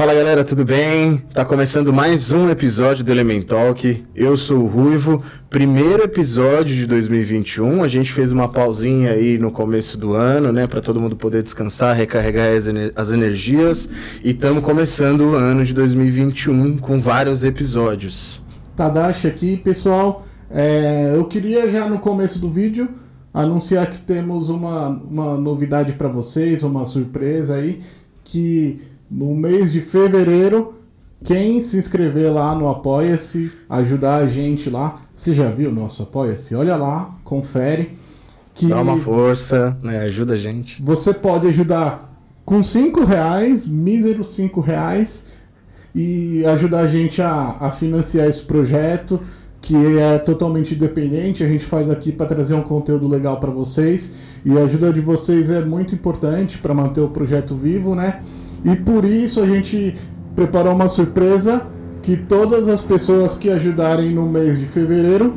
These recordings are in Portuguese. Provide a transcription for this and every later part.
Fala galera, tudo bem? Tá começando mais um episódio do Element Talk. Eu sou o Ruivo, primeiro episódio de 2021. A gente fez uma pausinha aí no começo do ano, né, para todo mundo poder descansar, recarregar as, ener as energias. E estamos começando o ano de 2021 com vários episódios. Tadashi aqui, pessoal. É, eu queria já no começo do vídeo anunciar que temos uma, uma novidade para vocês, uma surpresa aí, que no mês de fevereiro, quem se inscrever lá no Apoia-se, ajudar a gente lá, você já viu o nosso Apoia-se? Olha lá, confere. Que Dá uma força, né? Ajuda a gente. Você pode ajudar com cinco reais, míseros cinco reais, e ajudar a gente a, a financiar esse projeto que é totalmente independente. A gente faz aqui para trazer um conteúdo legal para vocês e a ajuda de vocês é muito importante para manter o projeto vivo, né? E por isso a gente preparou uma surpresa que todas as pessoas que ajudarem no mês de fevereiro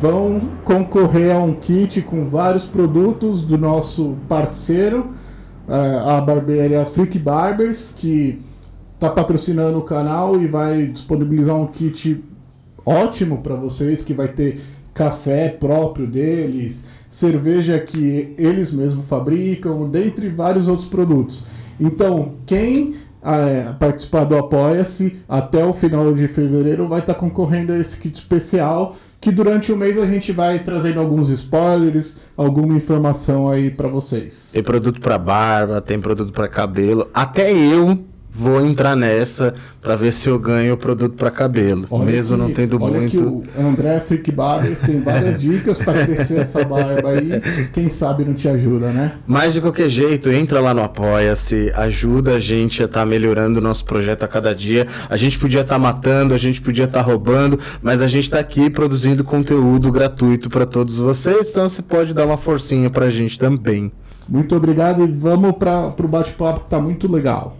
vão concorrer a um kit com vários produtos do nosso parceiro, eh, a barbearia Freak Barbers, que está patrocinando o canal e vai disponibilizar um kit ótimo para vocês, que vai ter café próprio deles, cerveja que eles mesmos fabricam, dentre vários outros produtos. Então, quem é, participar do Apoia-se até o final de fevereiro vai estar tá concorrendo a esse kit especial que durante o mês a gente vai trazendo alguns spoilers, alguma informação aí para vocês. Tem produto para barba, tem produto para cabelo, até eu vou entrar nessa para ver se eu ganho o produto para cabelo, olha mesmo que, não tendo olha muito. Olha que o André Freak Barbers tem várias dicas para crescer essa barba aí. Quem sabe não te ajuda, né? Mas de qualquer jeito, entra lá no Apoia-se, ajuda a gente a estar tá melhorando o nosso projeto a cada dia. A gente podia estar tá matando, a gente podia estar tá roubando, mas a gente está aqui produzindo conteúdo gratuito para todos vocês, então você pode dar uma forcinha para a gente também. Muito obrigado e vamos para o bate-papo que tá muito legal.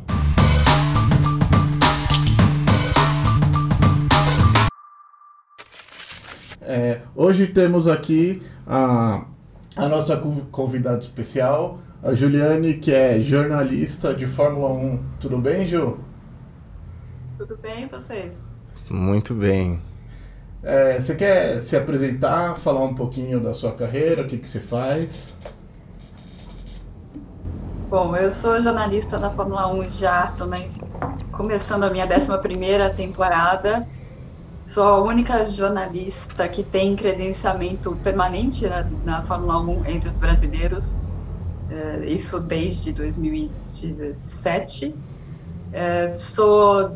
É, hoje temos aqui a, a nossa convidada especial, a Juliane, que é jornalista de Fórmula 1. Tudo bem, Ju? Tudo bem, vocês? Muito bem. É, você quer se apresentar, falar um pouquinho da sua carreira, o que, que você faz? Bom, eu sou jornalista da Fórmula 1 já, estou começando a minha 11ª temporada Sou a única jornalista que tem credenciamento permanente na, na Fórmula 1 entre os brasileiros, é, isso desde 2017. É, sou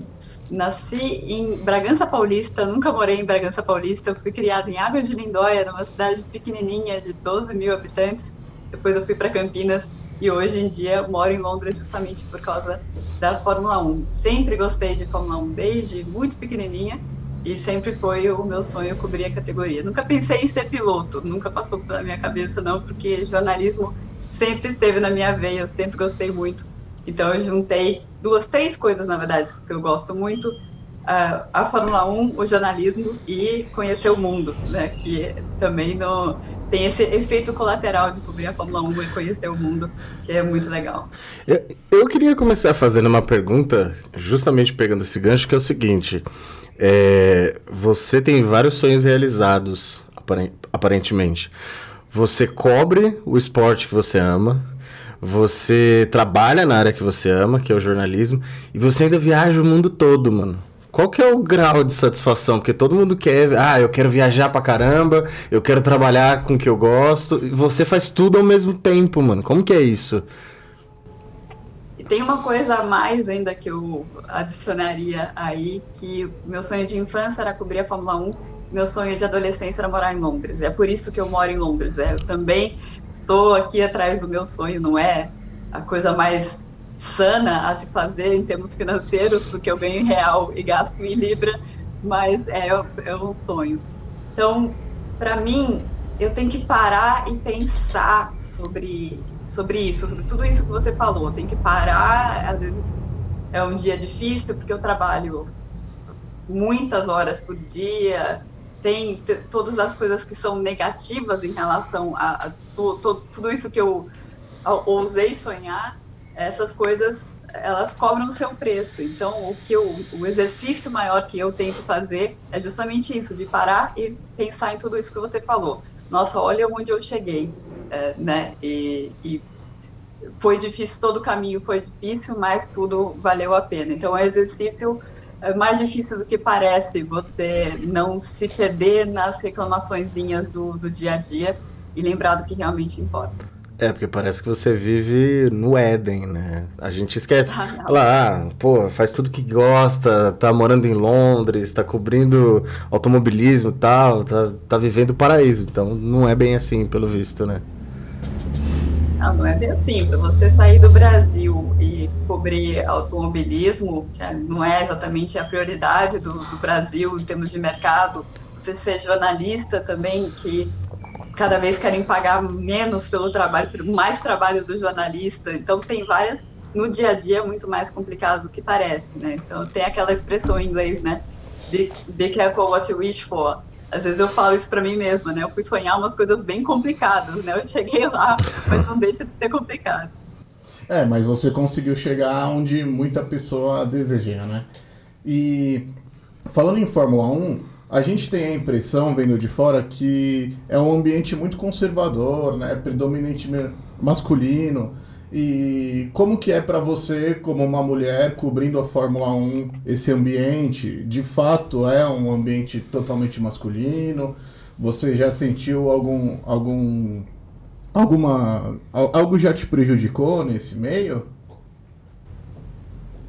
nasci em Bragança Paulista, nunca morei em Bragança Paulista, fui criada em Águas de Lindóia, numa cidade pequenininha de 12 mil habitantes. Depois eu fui para Campinas e hoje em dia moro em Londres justamente por causa da Fórmula 1. Sempre gostei de Fórmula 1 desde muito pequenininha e sempre foi o meu sonho cobrir a categoria. Nunca pensei em ser piloto, nunca passou pela minha cabeça não, porque jornalismo sempre esteve na minha veia, eu sempre gostei muito. Então eu juntei duas, três coisas na verdade que eu gosto muito: uh, a Fórmula 1, o jornalismo e conhecer o mundo, né? Que também no, tem esse efeito colateral de cobrir a Fórmula 1 e conhecer o mundo, que é muito legal. Eu, eu queria começar fazendo uma pergunta, justamente pegando esse gancho, que é o seguinte. É, você tem vários sonhos realizados, aparentemente. Você cobre o esporte que você ama, você trabalha na área que você ama, que é o jornalismo, e você ainda viaja o mundo todo, mano. Qual que é o grau de satisfação? Porque todo mundo quer, ah, eu quero viajar pra caramba, eu quero trabalhar com o que eu gosto, e você faz tudo ao mesmo tempo, mano. Como que é isso? Tem uma coisa a mais ainda que eu adicionaria aí, que meu sonho de infância era cobrir a Fórmula 1, meu sonho de adolescência era morar em Londres. É por isso que eu moro em Londres. É, eu também estou aqui atrás do meu sonho, não é a coisa mais sana a se fazer em termos financeiros, porque eu ganho em real e gasto em libra, mas é, é um sonho. Então, para mim, eu tenho que parar e pensar sobre, sobre isso, sobre tudo isso que você falou. Tem que parar, às vezes é um dia difícil, porque eu trabalho muitas horas por dia, tem todas as coisas que são negativas em relação a, a to, to, tudo isso que eu ousei sonhar, essas coisas elas cobram o seu preço. Então, o que eu, o exercício maior que eu tento fazer é justamente isso, de parar e pensar em tudo isso que você falou. Nossa, olha onde eu cheguei, é, né? E, e, foi difícil, todo o caminho foi difícil, mas tudo valeu a pena. Então, é um exercício é mais difícil do que parece você não se perder nas reclamações do, do dia a dia e lembrar do que realmente importa. É, porque parece que você vive no Éden, né? A gente esquece. Ah, lá, ah, pô, faz tudo que gosta, tá morando em Londres, tá cobrindo automobilismo e tal, tá, tá vivendo o paraíso. Então não é bem assim, pelo visto, né? Não, não é bem assim. Para você sair do Brasil e cobrir automobilismo, que é, não é exatamente a prioridade do, do Brasil em termos de mercado, você ser jornalista também, que cada vez querem pagar menos pelo trabalho, mais trabalho do jornalista. Então tem várias no dia a dia é muito mais complicado do que parece, né? Então tem aquela expressão em inglês, né? Be, be careful what you wish for. Às vezes eu falo isso para mim mesma, né? Eu fui sonhar umas coisas bem complicadas, né? Eu cheguei lá, mas não deixa de ser complicado. É, mas você conseguiu chegar onde muita pessoa deseja, né? E falando em Fórmula 1, a gente tem a impressão, vendo de fora, que é um ambiente muito conservador, né? predominantemente masculino. E como que é para você, como uma mulher, cobrindo a Fórmula 1, esse ambiente? De fato, é um ambiente totalmente masculino? Você já sentiu algum, algum, alguma, algo já te prejudicou nesse meio?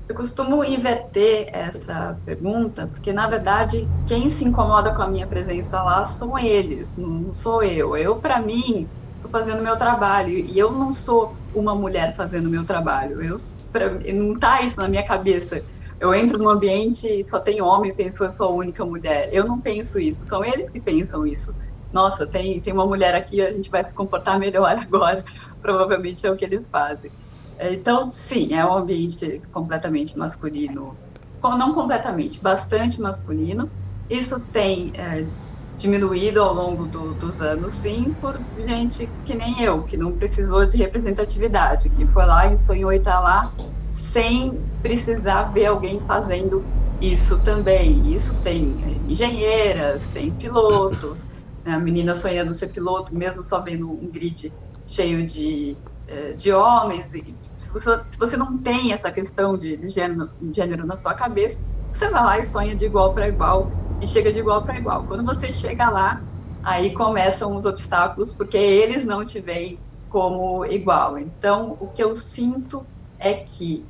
Eu costumo inverter essa pergunta, porque na verdade quem se incomoda com a minha presença lá são eles, não sou eu. Eu, para mim, estou fazendo meu trabalho e eu não sou uma mulher fazendo meu trabalho. Eu, pra, não tá isso na minha cabeça. Eu entro num ambiente e só tem homem, penso eu sou a única mulher. Eu não penso isso, são eles que pensam isso. Nossa, tem, tem uma mulher aqui, a gente vai se comportar melhor agora. Provavelmente é o que eles fazem. Então, sim, é um ambiente completamente masculino. Não completamente, bastante masculino. Isso tem é, diminuído ao longo do, dos anos, sim, por gente que nem eu, que não precisou de representatividade, que foi lá e sonhou estar lá sem precisar ver alguém fazendo isso também. Isso tem engenheiras, tem pilotos, né? a menina sonhando ser piloto, mesmo só vendo um grid cheio de é, de homens, se você, se você não tem essa questão de, de gênero, gênero na sua cabeça, você vai lá e sonha de igual para igual e chega de igual para igual. Quando você chega lá, aí começam os obstáculos, porque eles não te veem como igual. Então, o que eu sinto é que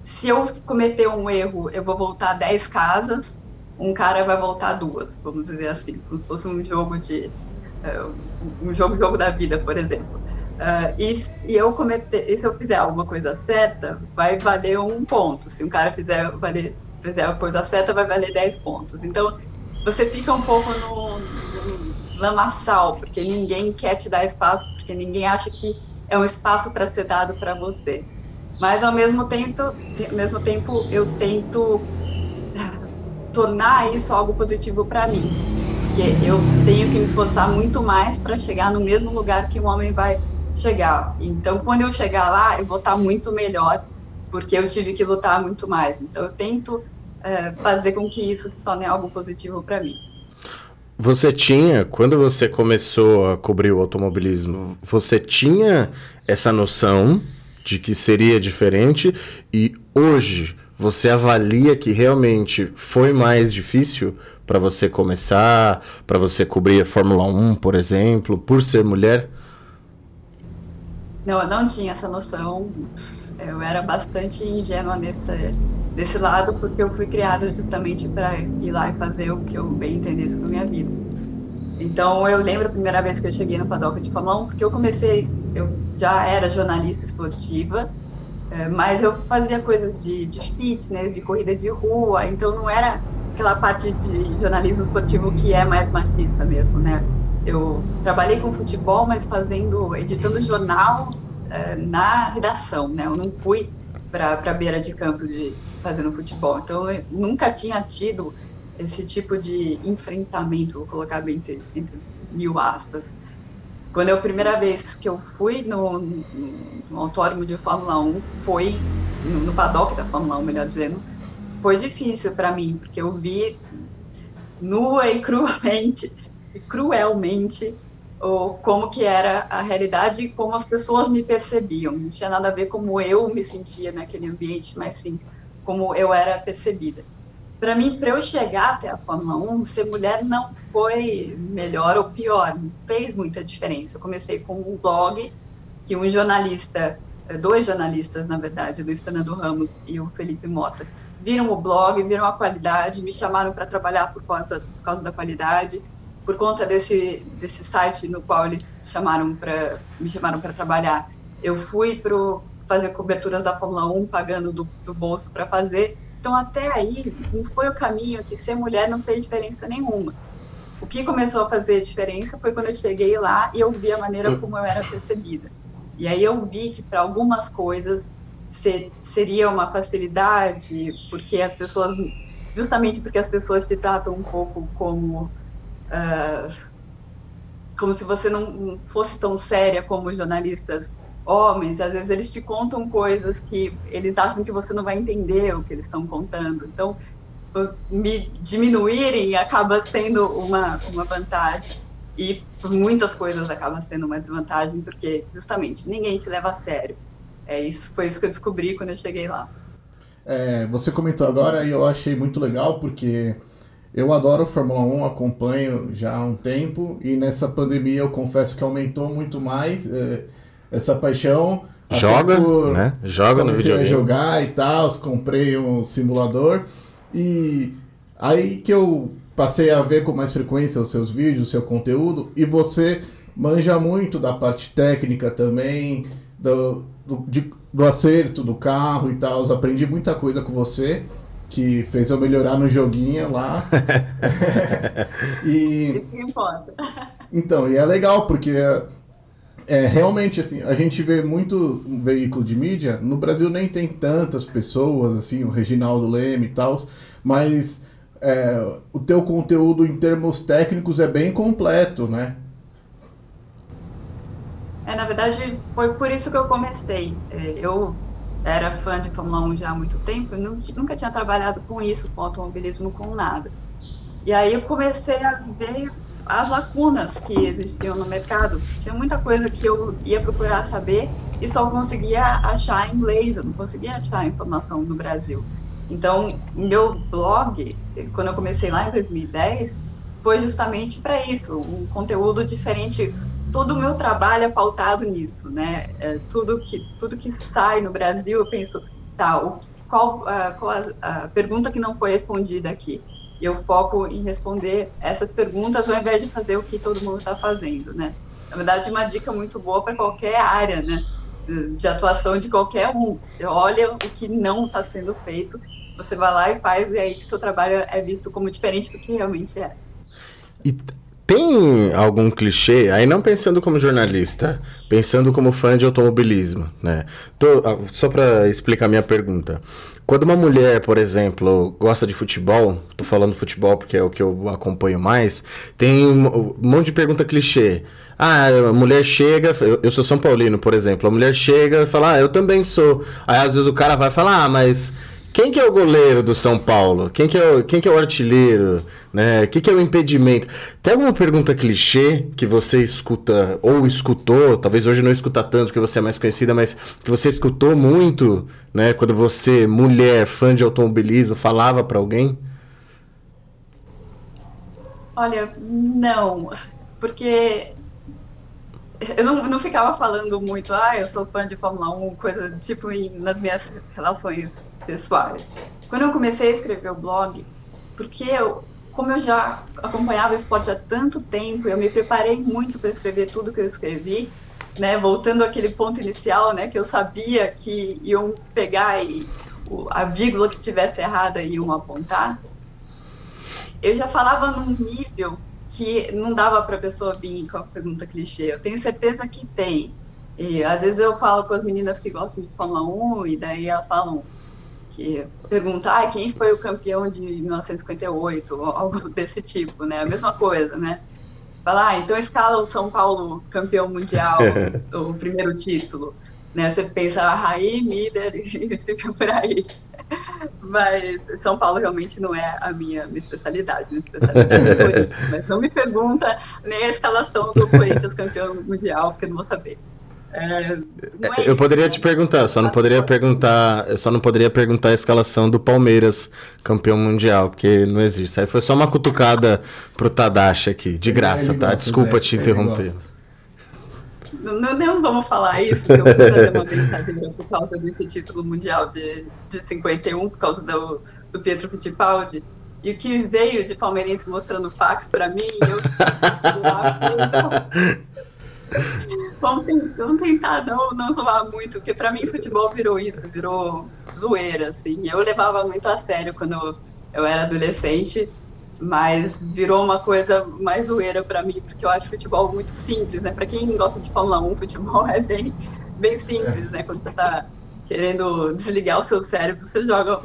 se eu cometer um erro, eu vou voltar 10 casas, um cara vai voltar duas, vamos dizer assim, como se fosse um jogo de uh, um jogo jogo da vida, por exemplo. Uh, e, e, eu cometer, e se eu fizer alguma coisa certa, vai valer um ponto. Se um cara fizer, valer, fizer a coisa certa, vai valer 10 pontos. Então, você fica um pouco no, no lamaçal, porque ninguém quer te dar espaço, porque ninguém acha que é um espaço para ser dado para você. Mas, ao mesmo tempo, ao mesmo tempo, eu tento tornar isso algo positivo para mim. Porque eu tenho que me esforçar muito mais para chegar no mesmo lugar que um homem vai chegar. Então, quando eu chegar lá, eu vou estar muito melhor, porque eu tive que lutar muito mais. Então, eu tento é, fazer com que isso se torne algo positivo para mim. Você tinha, quando você começou a cobrir o automobilismo, você tinha essa noção de que seria diferente e hoje você avalia que realmente foi mais difícil para você começar, para você cobrir a Fórmula 1, por exemplo, por ser mulher? Não, eu não tinha essa noção. Eu era bastante ingênua nesse, nesse lado, porque eu fui criada justamente para ir lá e fazer o que eu bem entendesse com a minha vida. Então, eu lembro a primeira vez que eu cheguei no paddock de 1, porque eu comecei, eu já era jornalista esportiva, é, mas eu fazia coisas de, de fitness, de corrida de rua, então não era aquela parte de jornalismo esportivo que é mais machista mesmo, né? Eu trabalhei com futebol, mas fazendo, editando jornal é, na redação, né? Eu não fui para a beira de campo de fazendo futebol. Então, eu nunca tinha tido esse tipo de enfrentamento, vou colocar bem entre, entre mil aspas. Quando eu, a primeira vez que eu fui no, no, no autódromo de Fórmula 1, foi no, no paddock da Fórmula 1, melhor dizendo, foi difícil para mim, porque eu vi nua e cruamente, e cruelmente, o, como que era a realidade e como as pessoas me percebiam. Não tinha nada a ver como eu me sentia naquele ambiente, mas sim como eu era percebida. Para mim, para eu chegar até a Fórmula 1, ser mulher não foi melhor ou pior, não fez muita diferença. Eu comecei com um blog que um jornalista, dois jornalistas, na verdade, Luiz Fernando Ramos e o Felipe Mota, viram o blog, viram a qualidade, me chamaram para trabalhar por causa, por causa da qualidade, por conta desse, desse site no qual eles chamaram pra, me chamaram para trabalhar. Eu fui para fazer coberturas da Fórmula 1, pagando do, do bolso para fazer. Então, até aí, não foi o caminho que ser mulher não fez diferença nenhuma. O que começou a fazer diferença foi quando eu cheguei lá e eu vi a maneira como eu era percebida. E aí eu vi que para algumas coisas ser, seria uma facilidade, porque as pessoas, justamente porque as pessoas te tratam um pouco como uh, como se você não fosse tão séria como jornalistas homens, às vezes eles te contam coisas que eles acham que você não vai entender o que eles estão contando. Então, me diminuírem acaba sendo uma, uma vantagem e muitas coisas acaba sendo uma desvantagem, porque justamente ninguém te leva a sério. É isso, foi isso que eu descobri quando eu cheguei lá. É, você comentou agora e eu achei muito legal porque eu adoro Fórmula 1, acompanho já há um tempo e nessa pandemia eu confesso que aumentou muito mais é, essa paixão. Joga, por, né? Joga no videogame. a jogar e tal, comprei um simulador e aí que eu passei a ver com mais frequência os seus vídeos, o seu conteúdo e você manja muito da parte técnica também, do, do, de, do acerto do carro e tal. Aprendi muita coisa com você que fez eu melhorar no joguinho lá. e, Isso que importa. Então, e é legal, porque é, realmente, assim, a gente vê muito veículo de mídia, no Brasil nem tem tantas pessoas, assim, o Reginaldo Leme e tal, mas é, o teu conteúdo em termos técnicos é bem completo, né? É, na verdade, foi por isso que eu comecei. É, eu era fã de Fórmula 1 já há muito tempo, nunca tinha trabalhado com isso, com automobilismo, com nada. E aí eu comecei a ver as lacunas que existiam no mercado. Tinha muita coisa que eu ia procurar saber e só conseguia achar em inglês, eu não conseguia achar informação no Brasil. Então, meu blog, quando eu comecei lá em 2010, foi justamente para isso, um conteúdo diferente, todo o meu trabalho é pautado nisso, né? É, tudo que tudo que sai no Brasil, eu penso, tá, o, qual, uh, qual a, a, pergunta que não foi respondida aqui? Eu foco em responder essas perguntas ao invés de fazer o que todo mundo está fazendo, né? Na verdade, uma dica muito boa para qualquer área, né? De atuação de qualquer um. Olha o que não está sendo feito, você vai lá e faz, e aí seu trabalho é visto como diferente do que realmente é. E tem algum clichê, aí não pensando como jornalista, pensando como fã de automobilismo, né? Tô, ah, só para explicar minha pergunta. Quando uma mulher, por exemplo, gosta de futebol, tô falando futebol porque é o que eu acompanho mais, tem um monte de pergunta clichê. Ah, a mulher chega, eu sou São Paulino, por exemplo, a mulher chega e fala, ah, eu também sou. Aí às vezes o cara vai falar, ah, mas quem que é o goleiro do São Paulo? Quem que é o, quem que é o artilheiro? Né? O que, que é o impedimento? Tem alguma pergunta clichê que você escuta ou escutou, talvez hoje não escuta tanto porque você é mais conhecida, mas que você escutou muito, né? Quando você, mulher, fã de automobilismo, falava para alguém? Olha, não, porque eu não, não ficava falando muito, ah, eu sou fã de Fórmula 1, coisa tipo nas minhas relações pessoais. Quando eu comecei a escrever o blog, porque eu, como eu já acompanhava o esporte há tanto tempo, eu me preparei muito para escrever tudo que eu escrevi, né, voltando àquele ponto inicial, né, que eu sabia que iam pegar e o, a vírgula que tivesse errada iam apontar. Eu já falava num nível que não dava para a pessoa vir com a pergunta clichê. Eu tenho certeza que tem. E às vezes eu falo com as meninas que gostam de Fórmula 1 e daí elas falam, que pergunta ah, quem foi o campeão de 1958, ou algo desse tipo, né? A mesma coisa, né? Você fala, ah, então escala o São Paulo campeão mundial, o primeiro título. Né? Você pensa, ah, Raí, Miller e fica por aí. Mas São Paulo realmente não é a minha, minha especialidade. Minha especialidade é Corinthians. Mas não me pergunta nem a escalação do Corinthians campeão mundial, porque eu não vou saber. É, é eu poderia né? te perguntar, só não poderia perguntar, eu só não poderia perguntar a escalação do Palmeiras campeão mundial, porque não existe. Aí foi só uma cutucada pro Tadashi aqui, de graça, tá? Desculpa te interromper. Não, não vamos falar isso, que eu vou fazer uma brincadeira por causa desse título mundial de, de 51, por causa do, do Pietro Fittipaldi. E o que veio de palmeirense mostrando fax para mim, eu vamos, tentar não, não zoar muito, porque para mim futebol virou isso, virou zoeira, assim. Eu levava muito a sério quando eu era adolescente mas virou uma coisa mais zoeira para mim, porque eu acho futebol muito simples, né? Para quem gosta de Fórmula 1, futebol é bem, bem simples, né? Quando você está querendo desligar o seu cérebro, você joga,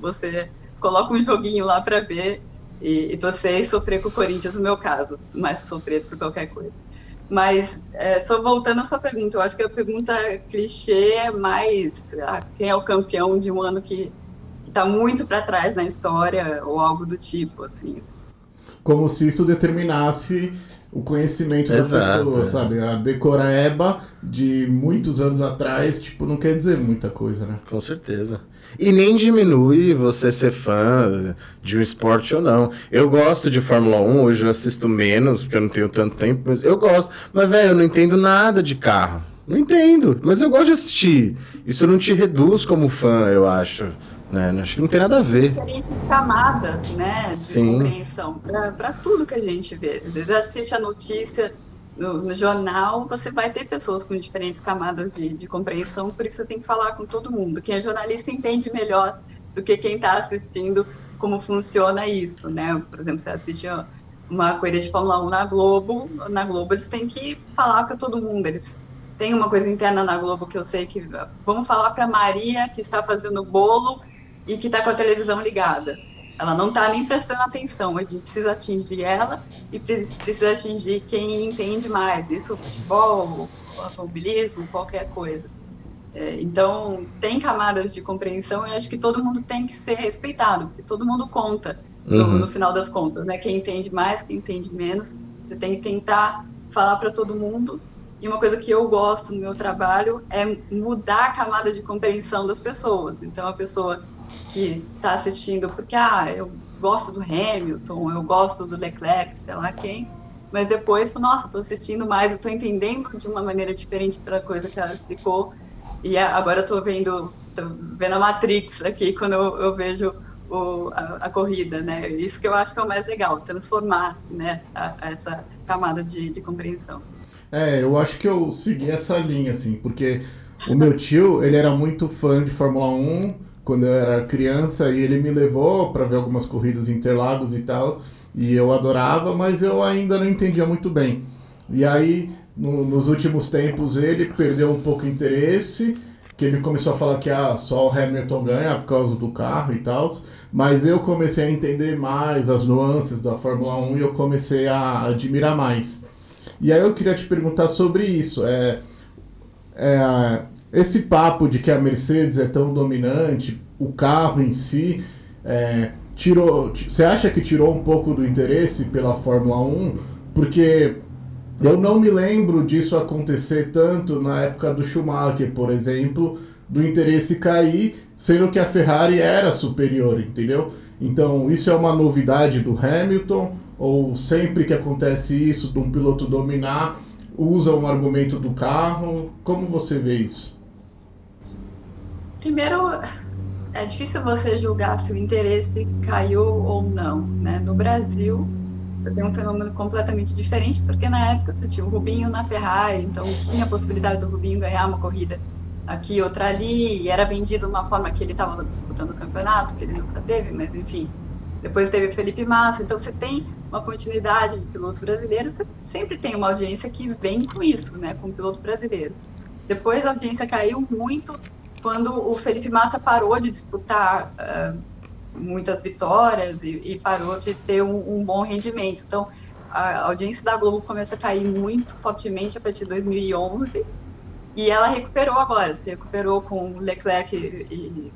você coloca um joguinho lá para ver e, e torcer e sofrer com o Corinthians, no meu caso, mais sofrer por qualquer coisa. Mas, é, só voltando à sua pergunta, eu acho que a pergunta clichê é mais ah, quem é o campeão de um ano que está muito para trás na história ou algo do tipo, assim. Como se isso determinasse o conhecimento Exato, da pessoa, é. sabe? A decoraeba de muitos anos atrás, tipo, não quer dizer muita coisa, né? Com certeza. E nem diminui você ser fã de um esporte ou não. Eu gosto de Fórmula 1, hoje eu assisto menos, porque eu não tenho tanto tempo, mas eu gosto. Mas, velho, eu não entendo nada de carro. Não entendo, mas eu gosto de assistir. Isso não te reduz como fã, eu acho. Né? Acho que não tem nada a ver. Diferentes camadas, né, de Sim. compreensão para tudo que a gente vê. Às vezes assiste a notícia no, no, jornal, você vai ter pessoas com diferentes camadas de, de, compreensão, por isso você tem que falar com todo mundo. Quem é jornalista entende melhor do que quem está assistindo como funciona isso, né? Por exemplo, você assiste uma corrida de Fórmula 1 na Globo, na Globo eles têm que falar para todo mundo, eles têm uma coisa interna na Globo que eu sei que vamos falar para Maria que está fazendo bolo e que está com a televisão ligada. Ela não está nem prestando atenção. A gente precisa atingir ela e precisa atingir quem entende mais. Isso, futebol, automobilismo, qualquer coisa. É, então, tem camadas de compreensão e acho que todo mundo tem que ser respeitado, porque todo mundo conta no, uhum. no final das contas, né? Quem entende mais, quem entende menos. Você tem que tentar falar para todo mundo e uma coisa que eu gosto no meu trabalho é mudar a camada de compreensão das pessoas. Então, a pessoa que está assistindo, porque, ah, eu gosto do Hamilton, eu gosto do Leclerc, sei lá quem, mas depois, nossa, estou assistindo mais, estou entendendo de uma maneira diferente pela coisa que ela explicou, e agora estou vendo, tô vendo a Matrix aqui quando eu, eu vejo o, a, a, corrida, né? Isso que eu acho que é o mais legal, transformar, né, a, a essa camada de, de compreensão. É, eu acho que eu segui essa linha, assim, porque o meu tio, ele era muito fã de Fórmula 1 quando eu era criança e ele me levou para ver algumas corridas em Interlagos e tal, e eu adorava, mas eu ainda não entendia muito bem. E aí, no, nos últimos tempos, ele perdeu um pouco o interesse, que ele começou a falar que ah, só o Hamilton ganha por causa do carro e tal, mas eu comecei a entender mais as nuances da Fórmula 1 e eu comecei a admirar mais. E aí eu queria te perguntar sobre isso. É, é, esse papo de que a Mercedes é tão dominante, o carro em si, é, tirou. Você acha que tirou um pouco do interesse pela Fórmula 1? Porque eu não me lembro disso acontecer tanto na época do Schumacher, por exemplo, do interesse cair, sendo que a Ferrari era superior, entendeu? Então, isso é uma novidade do Hamilton ou sempre que acontece isso, de um piloto dominar, usa um argumento do carro? Como você vê isso? Primeiro, é difícil você julgar se o interesse caiu ou não. Né? No Brasil, você tem um fenômeno completamente diferente, porque na época você tinha o Rubinho na Ferrari, então tinha a possibilidade do Rubinho ganhar uma corrida aqui, outra ali, e era vendido de uma forma que ele estava disputando o campeonato, que ele nunca teve, mas enfim. Depois teve Felipe Massa, então você tem uma continuidade de pilotos brasileiros, você sempre tem uma audiência que vem com isso, né, com o piloto brasileiro. Depois a audiência caiu muito quando o Felipe Massa parou de disputar uh, muitas vitórias e, e, parou de ter um, um, bom rendimento. Então, a audiência da Globo começa a cair muito fortemente a partir de 2011 e ela recuperou agora, se recuperou com Leclerc e,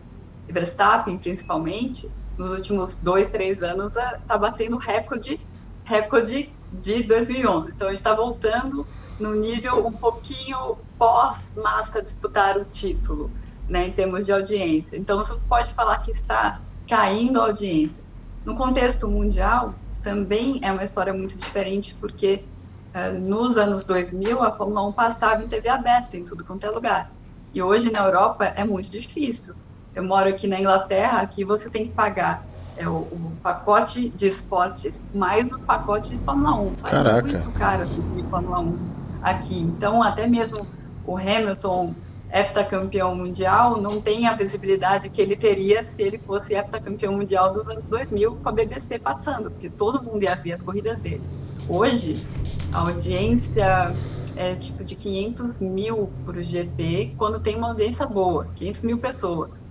e Verstappen, principalmente. Nos últimos dois, três anos, está batendo recorde, recorde de 2011. Então, a gente está voltando no nível um pouquinho pós-Massa disputar o título, né, em termos de audiência. Então, você pode falar que está caindo a audiência. No contexto mundial, também é uma história muito diferente, porque uh, nos anos 2000 a Fórmula 1 passava em TV aberta em tudo quanto é lugar. E hoje na Europa é muito difícil. Eu moro aqui na Inglaterra, aqui você tem que pagar é, o, o pacote de esporte mais o pacote de Fórmula 1. Sabe? Caraca. É muito caro assistir Fórmula 1 aqui. Então, até mesmo o Hamilton heptacampeão mundial não tem a visibilidade que ele teria se ele fosse heptacampeão mundial dos anos 2000 com a BBC passando, porque todo mundo ia ver as corridas dele. Hoje, a audiência é tipo de 500 mil por GP, quando tem uma audiência boa, 500 mil pessoas.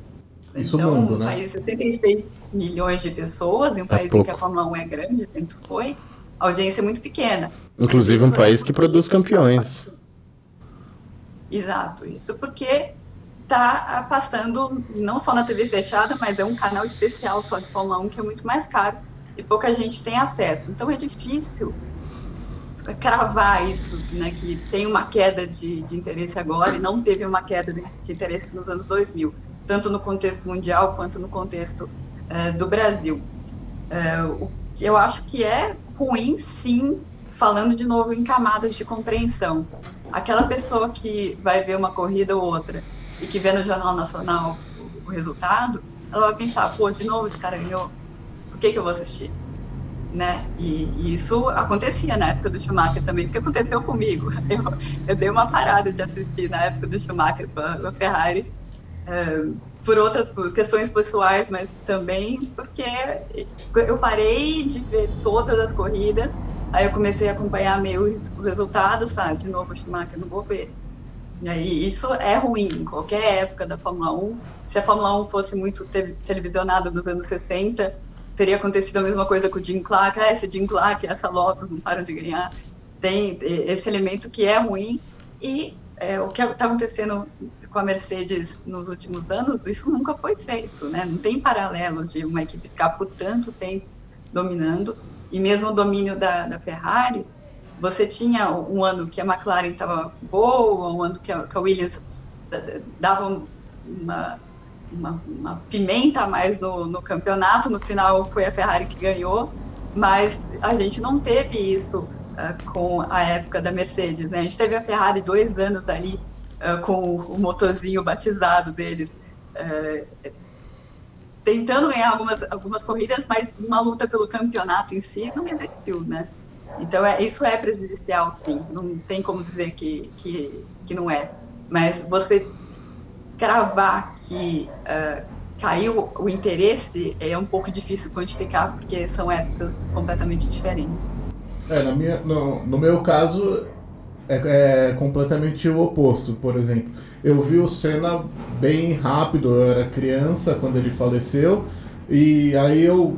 Isso então, mundo, né? um país de 76 milhões de pessoas, em um é país pouco. em que a Fórmula 1 é grande, sempre foi, a audiência é muito pequena. Inclusive um país que produz campeões. Exato, isso porque está passando não só na TV fechada, mas é um canal especial só de Fórmula 1 que é muito mais caro e pouca gente tem acesso. Então é difícil cravar isso, né, que tem uma queda de, de interesse agora e não teve uma queda de, de, interesse nos anos 2000, tanto no contexto mundial quanto no contexto uh, do Brasil. Uh, eu acho que é ruim, sim, falando de novo em camadas de compreensão aquela pessoa que vai ver uma corrida ou outra e que vê no Jornal Nacional o, resultado, ela vai pensar, pô, de novo esse cara ganhou, por que, que eu vou assistir? Né? E, e, isso acontecia na época do Schumacher também, porque aconteceu comigo. Eu, eu dei uma parada de assistir na época do Schumacher com a, Ferrari, é, por outras por questões pessoais, mas também porque eu parei de ver todas as corridas Aí eu comecei a acompanhar meus os resultados, tá? De novo, Schumacher, vou ver. E isso é ruim em qualquer época da Fórmula 1. Se a Fórmula 1 fosse muito te televisionada dos anos 60, teria acontecido a mesma coisa com o Jim Clark. Ah, esse Jim Clark, essa Lotus não param de ganhar. Tem esse elemento que é ruim. E é, o que está acontecendo com a Mercedes nos últimos anos, isso nunca foi feito, né? Não tem paralelos de uma equipe ficar por tanto tempo dominando e mesmo o domínio da, da Ferrari, você tinha um ano que a McLaren estava boa, um ano que a, que a Williams dava uma, uma, uma, pimenta a mais no, no campeonato, no final foi a Ferrari que ganhou, mas a gente não teve isso uh, com a época da Mercedes, né? A gente teve a Ferrari dois anos ali uh, com o motorzinho batizado deles. Uh, tentando ganhar algumas, algumas corridas, mas uma luta pelo campeonato em si não existiu, né? Então, é, isso é prejudicial, sim. Não tem como dizer que, que, que não é. Mas você cravar que uh, caiu o interesse é um pouco difícil quantificar, porque são épocas completamente diferentes. É, na minha, no, no meu caso, é, é, completamente o oposto. Por exemplo, eu vi o Senna bem rápido, eu era criança quando ele faleceu, e aí eu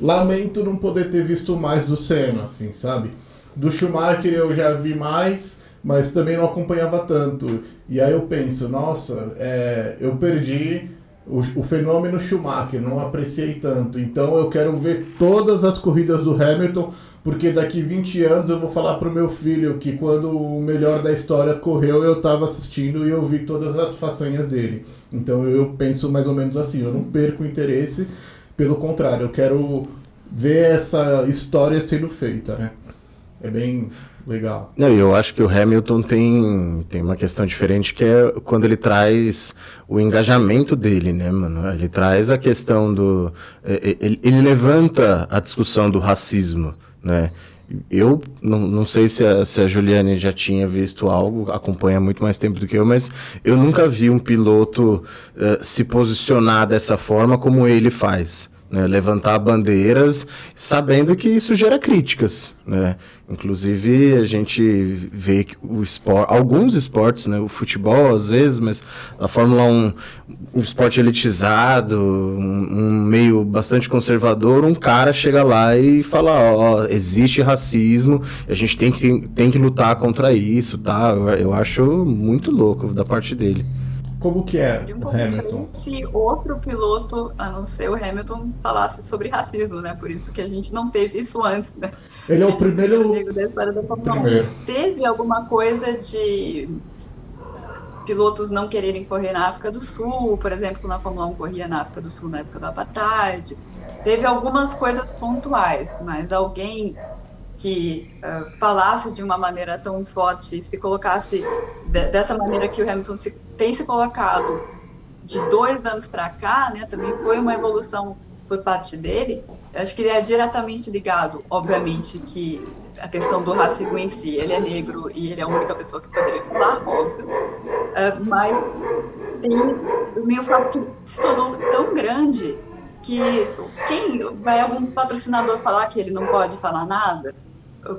lamento não poder ter visto mais do Senna, assim, sabe? Do Schumacher eu já vi mais, mas também não acompanhava tanto. E aí eu penso, nossa, é, eu perdi o, o, fenômeno Schumacher, não apreciei tanto. Então eu quero ver todas as corridas do Hamilton porque daqui 20 anos eu vou falar pro meu filho que quando o melhor da história correu, eu estava assistindo e eu vi todas as façanhas dele. Então eu penso mais ou menos assim, eu não perco o interesse, pelo contrário, eu quero ver essa história sendo feita, né? É bem legal. Não, eu acho que o Hamilton tem, tem uma questão diferente que é quando ele traz o engajamento dele, né, mano? Ele traz a questão do. É, é, ele, ele levanta a discussão do racismo né? Eu não, não sei se a, se a Juliane já tinha visto algo, acompanha muito mais tempo do que eu, mas eu nunca vi um piloto uh, se posicionar dessa forma como ele faz. Né? levantar bandeiras, sabendo que isso gera críticas, né? Inclusive a gente vê que o esporte, alguns esportes, né? O futebol às vezes, mas a Fórmula 1, um esporte elitizado, um, um meio bastante conservador, um cara chega lá e fala, ó, existe racismo, a gente tem que, tem que lutar contra isso, tá? Eu, eu acho muito louco da parte dele. Como que é o Hamilton? Se outro piloto, a não ser o Hamilton, falasse sobre racismo, né? Por isso que a gente não teve isso antes, né? Ele é o primeiro. Primeiro. Teve alguma coisa de pilotos não quererem correr na África do Sul, por exemplo, quando a Fórmula 1 corria na África do Sul na época da apartheid. Teve algumas coisas pontuais, mas alguém que uh, falasse de uma maneira tão forte, se colocasse de, dessa maneira que o Hamilton se, tem se colocado de dois anos para cá, né, também foi uma evolução por parte dele. Eu acho que ele é diretamente ligado, obviamente, que a questão do racismo em si, ele é negro e ele é a única pessoa que poderia falar, óbvio, uh, mas tem também o fato que se tornou tão grande que quem vai algum patrocinador falar que ele não pode falar nada?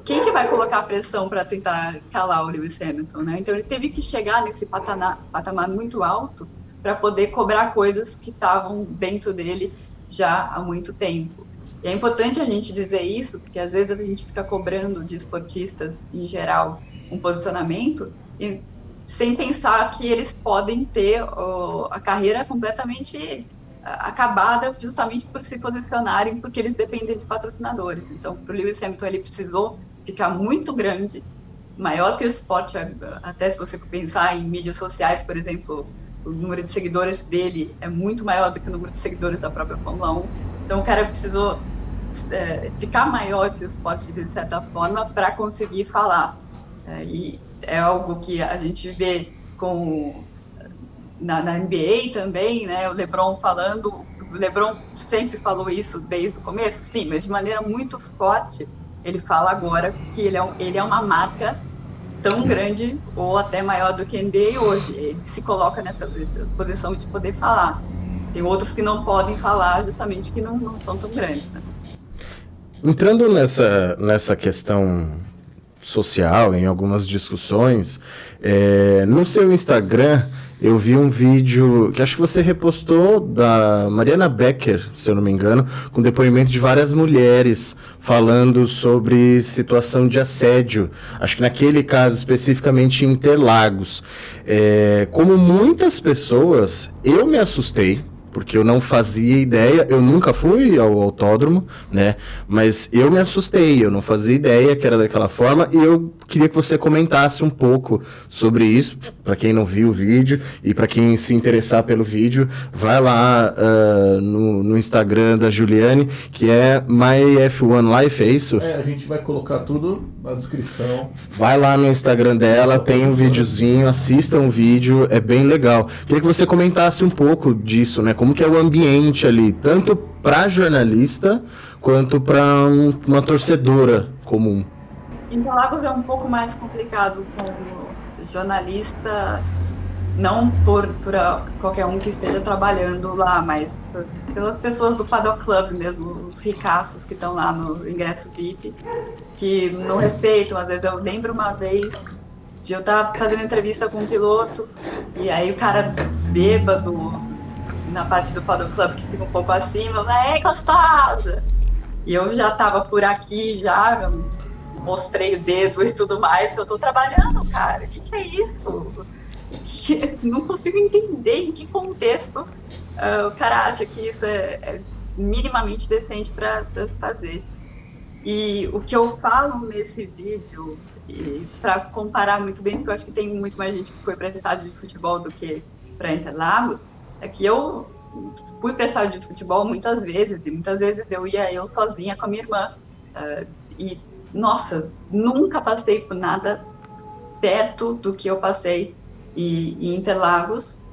quem que vai colocar a pressão para tentar calar o Lewis Hamilton, né? Então ele teve que chegar nesse patamar, patamar muito alto para poder cobrar coisas que estavam dentro dele já há muito tempo. E é importante a gente dizer isso, porque às vezes a gente fica cobrando de esportistas em geral um posicionamento e sem pensar que eles podem ter oh, a carreira completamente acabada justamente por se posicionarem, porque eles dependem de patrocinadores. Então, para o Lewis Hamilton, ele precisou ficar muito grande, maior que o esporte, até se você pensar em mídias sociais, por exemplo, o número de seguidores dele é muito maior do que o número de seguidores da própria Fórmula 1. Então, o cara precisou é, ficar maior que o esporte, de certa forma, para conseguir falar. É, e é algo que a gente vê com na, na, NBA também, né? O LeBron falando, o LeBron sempre falou isso desde o começo, sim, mas de maneira muito forte. Ele fala agora que ele é, ele é uma marca tão grande ou até maior do que a NBA hoje. Ele se coloca nessa posição de poder falar. Tem outros que não podem falar, justamente que não, não são tão grandes. Né? Entrando nessa, nessa questão social, em algumas discussões, é, no seu Instagram eu vi um vídeo que acho que você repostou da Mariana Becker, se eu não me engano, com depoimento de várias mulheres falando sobre situação de assédio. Acho que naquele caso especificamente em Interlagos. É, como muitas pessoas, eu me assustei porque eu não fazia ideia, eu nunca fui ao autódromo, né? Mas eu me assustei, eu não fazia ideia que era daquela forma e eu queria que você comentasse um pouco sobre isso, para quem não viu o vídeo e para quem se interessar pelo vídeo, vai lá uh, no, no, Instagram da Juliane, que é MyF1Life, é isso? É, a gente vai colocar tudo na descrição. Vai lá no Instagram dela, tem um videozinho, assista um vídeo, é bem legal. Queria que você comentasse um pouco disso, né? Como que é o ambiente ali, tanto para jornalista quanto para um, uma torcedora comum. Interlagos é um pouco mais complicado como jornalista, não por, por qualquer um que esteja trabalhando lá, mas pelas pessoas do Paddock Club mesmo, os ricaços que estão lá no ingresso VIP, que não respeitam. Às vezes eu lembro uma vez de eu estar fazendo entrevista com um piloto e aí o cara bêbado na parte do Paddock Club que fica um pouco acima, falei, gostosa! E eu já tava por aqui, já mostrei o dedo e tudo mais, eu tô trabalhando, cara, o que, que é isso? Não consigo entender em que contexto uh, o cara acha que isso é, é minimamente decente para fazer. E o que eu falo nesse vídeo, para comparar muito bem, porque eu acho que tem muito mais gente que foi para estádio de futebol do que para Interlagos, é que eu fui pensar de futebol muitas vezes, e muitas vezes eu ia eu sozinha com a minha irmã. Uh, e, nossa, nunca passei por nada perto do que eu passei em, em Interlagos.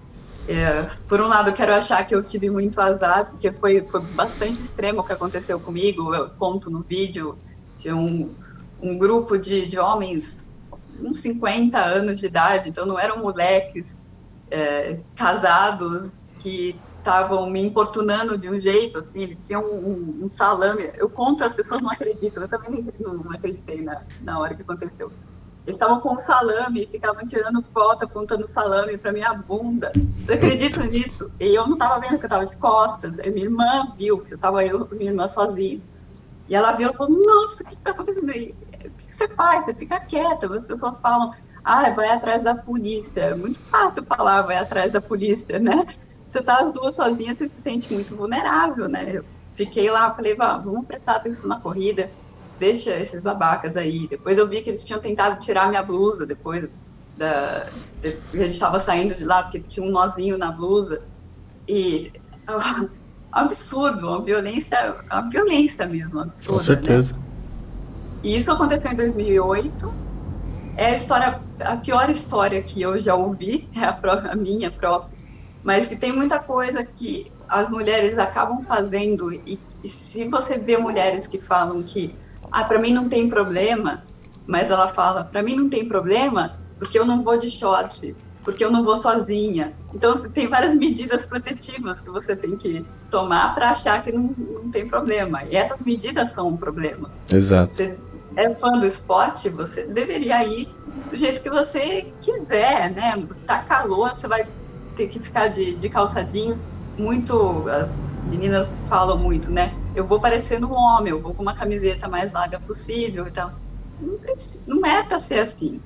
É, por um lado, quero achar que eu tive muito azar, porque foi, foi bastante extremo o que aconteceu comigo. Eu conto no vídeo de um, um grupo de, de homens, uns 50 anos de idade, então não eram moleques é, casados que estavam me importunando de um jeito, assim, eles tinham um, um, salame. Eu conto, as pessoas não acreditam, eu também não, não acreditei na, na hora que aconteceu. Eles estavam com salame, ficavam tirando foto, apontando salame para minha bunda. Você acredita nisso? E eu não estava vendo que eu estava de costas. E minha irmã viu que eu estava eu e minha irmã sozinhos. E ela viu e falou: Nossa, o que está acontecendo? E, o que você faz? Você fica quieta. As pessoas falam: Ah, vai atrás da polícia. É muito fácil falar, vai atrás da polícia, né? Você tá as duas sozinhas, você se sente muito vulnerável, né? Eu fiquei lá, falei: Vamos prestar atenção na corrida deixa esses babacas aí. Depois eu vi que eles tinham tentado tirar minha blusa depois da. De, a gente estava saindo de lá porque tinha um nozinho na blusa. E. absurdo, uma violência, uma violência mesmo, absurda. Com certeza. Né? E isso aconteceu em 2008. É a história, a pior história que eu já ouvi, é a, própria, a minha própria. Mas que tem muita coisa que as mulheres acabam fazendo e, e se você vê mulheres que falam que ah, para mim não tem problema, mas ela fala, para mim não tem problema porque eu não vou de short, porque eu não vou sozinha. Então tem várias medidas protetivas que você tem que tomar para achar que não, não tem problema. E essas medidas são um problema. Exato. Você é fã do esporte, você deveria ir do jeito que você quiser, né? Tá calor, você vai ter que ficar de, de. Muito, as meninas falam muito, né? eu vou parecendo um homem, eu vou com uma camiseta mais larga possível e tal. Não, não é para ser assim.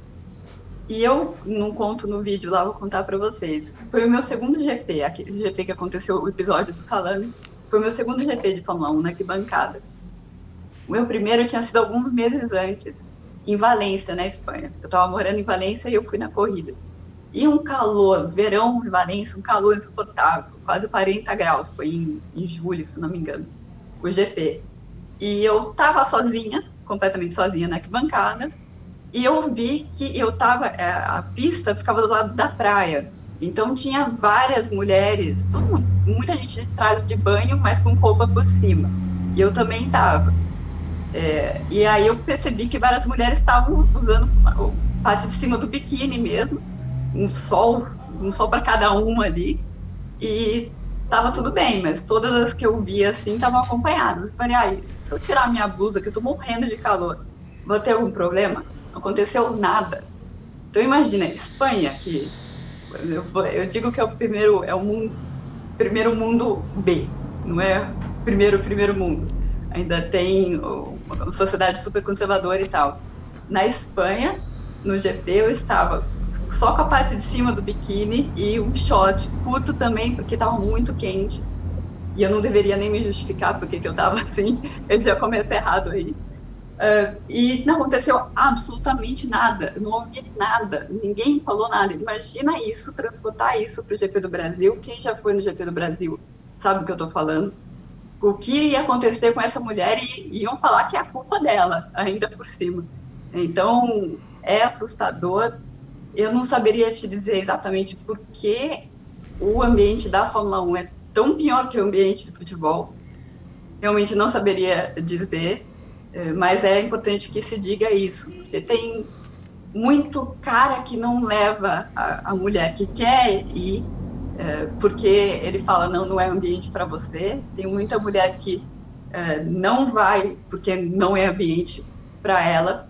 E eu não conto no vídeo lá, vou contar para vocês. Foi o meu segundo GP, aquele GP que aconteceu, o episódio do salame. Foi o meu segundo GP de Fórmula 1 na bancada. O meu primeiro tinha sido alguns meses antes, em Valência, na Espanha. Eu estava morando em Valência e eu fui na corrida. E um calor, verão em Valência, um calor insuportável, quase 40 graus. Foi em, em julho, se não me engano o GP. E eu tava sozinha, completamente sozinha na arquibancada, e eu vi que eu tava, é, a pista ficava do lado da praia. Então tinha várias mulheres, mundo, muita gente de traje de banho, mas com roupa por cima. E eu também tava. É, e aí eu percebi que várias mulheres estavam usando parte de cima do biquíni mesmo, um sol, um sol para cada uma ali. E tava tudo bem, mas todas as que eu via assim estavam acompanhadas. Eu falei, ai, se eu tirar minha blusa, que eu tô morrendo de calor, vou ter algum problema? Não aconteceu nada. Então imagina, Espanha, que eu, eu digo que é o primeiro, é o mundo, primeiro mundo B, não é primeiro primeiro mundo. Ainda tem uma sociedade super conservadora e tal. Na Espanha, no GP, eu estava só com a parte de cima do biquíni e um short curto também, porque estava muito quente. E eu não deveria nem me justificar porque que eu estava assim, eu já comecei errado aí. Uh, e não aconteceu absolutamente nada, não ouvi nada, ninguém falou nada. Imagina isso, transportar isso para o GP do Brasil. Quem já foi no GP do Brasil sabe o que eu estou falando. O que ia acontecer com essa mulher e iam falar que é a culpa dela, ainda por cima. Então, é assustador eu não saberia te dizer exatamente por que o ambiente da Fórmula 1 é tão pior que o ambiente do futebol. Realmente não saberia dizer, é, mas é importante que se diga isso. Porque tem muito cara que não leva a, a mulher que quer ir, é, porque ele fala, não, não é ambiente para você. Tem muita mulher que é, não vai porque não é ambiente para ela.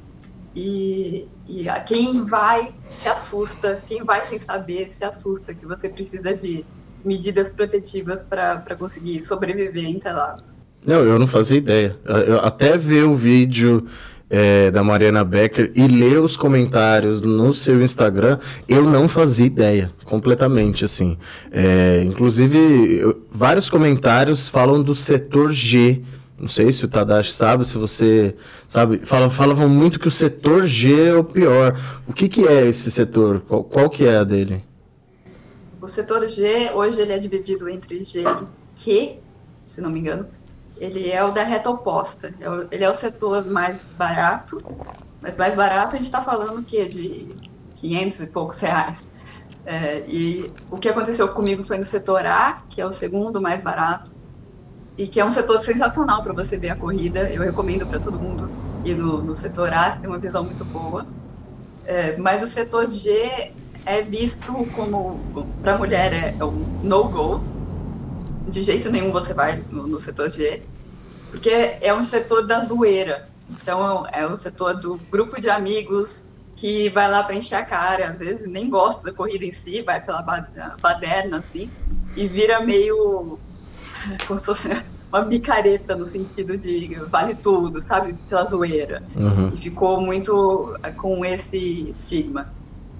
E, e quem vai se assusta, quem vai sem saber se assusta, que você precisa de medidas protetivas para conseguir sobreviver em Interlagos. Não, eu não fazia ideia. Eu, até ver o vídeo é, da Mariana Becker e ler os comentários no seu Instagram, eu não fazia ideia, completamente, assim. É, inclusive, eu, vários comentários falam do setor G não sei se o Tadashi sabe, se você sabe. Fala, falavam muito que o setor G é o pior. O que, que é esse setor? Qual, qual que é a dele? O setor G, hoje ele é dividido entre G e Q, se não me engano. Ele é o da reta oposta. É ele é o setor mais barato, mas mais barato a gente está falando o quê? De 500 e poucos reais. É, e o que aconteceu comigo foi no setor A, que é o segundo mais barato, e que é um setor sensacional para você ver a corrida. Eu recomendo para todo mundo ir no, no, setor A, você tem uma visão muito boa. É, mas o setor G é visto como, para a mulher, é, é um no-go. De jeito nenhum você vai no, no setor G, porque é um setor da zoeira. Então é o setor do grupo de amigos que vai lá para encher a cara, às vezes nem gosta da corrida em si, vai pela baderna assim, e vira meio como se fosse uma micareta no sentido de vale tudo, sabe? Pela zoeira. Uhum. E ficou muito eh, com esse estigma.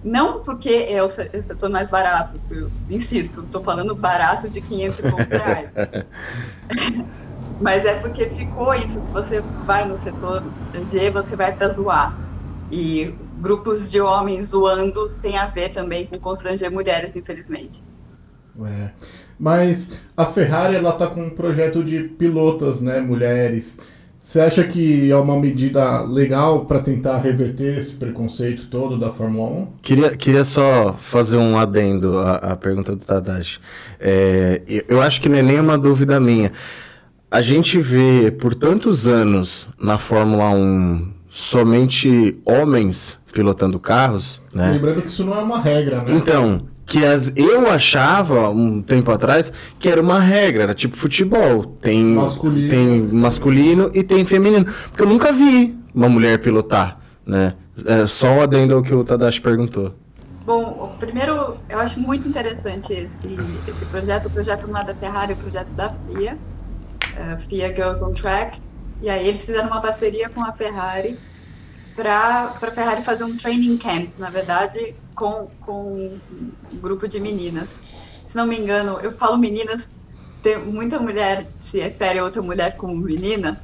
Não porque é o setor mais barato, eu insisto, estou falando barato de 500 e poucos reais. Mas é porque ficou isso. Se você vai no setor G, você vai para zoar. E grupos de homens zoando tem a ver também com constranger mulheres, infelizmente. É. Mas a Ferrari ela tá com um projeto de pilotas, né, mulheres. Você acha que é uma medida legal para tentar reverter esse preconceito todo da Fórmula 1? Queria, queria só fazer um adendo à, à pergunta do Tadashi. É, eu acho que não é nenhuma dúvida minha. A gente vê por tantos anos na Fórmula 1 somente homens pilotando carros, né? Lembrando que isso não é uma regra, né? Então, que as, eu achava um tempo atrás que era uma regra, era tipo futebol, tem masculino, tem masculino e tem feminino, porque eu nunca vi uma mulher pilotar, né? É só o adendo ao que o Tadashi perguntou. Bom, primeiro, eu acho muito interessante esse, esse projeto. O projeto não é da Ferrari, é o projeto da FIA, uh, FIA Girls on Track. E aí eles fizeram uma parceria com a Ferrari para a Ferrari fazer um training camp, na verdade, com, com um grupo de meninas. Se não me engano, eu falo meninas, tem muita mulher se refere a outra mulher como menina.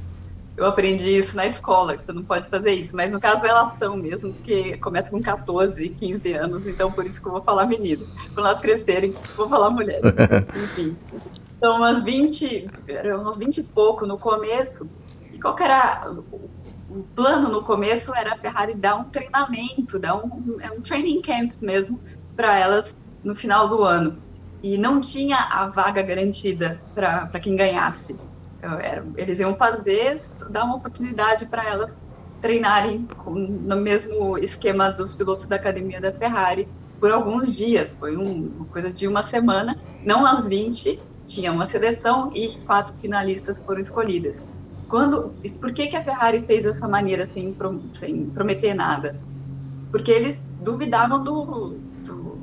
Eu aprendi isso na escola, que você não pode fazer isso. Mas no caso, elas são mesmo, porque começa com 14, 15 anos, então por isso que eu vou falar menino. Quando elas crescerem, vou falar mulher. Enfim. Então, umas 20, uns 20 e pouco no começo. E qual que era o plano no começo era a Ferrari dar um treinamento, dar um, é um training camp mesmo para elas no final do ano. E não tinha a vaga garantida para quem ganhasse. Eles iam fazer, dar uma oportunidade para elas treinarem com, no mesmo esquema dos pilotos da academia da Ferrari por alguns dias. Foi um, uma coisa de uma semana, não às 20, tinha uma seleção e quatro finalistas foram escolhidas. Quando, por que, que a Ferrari fez dessa maneira sem, sem prometer nada? Porque eles duvidavam do, do,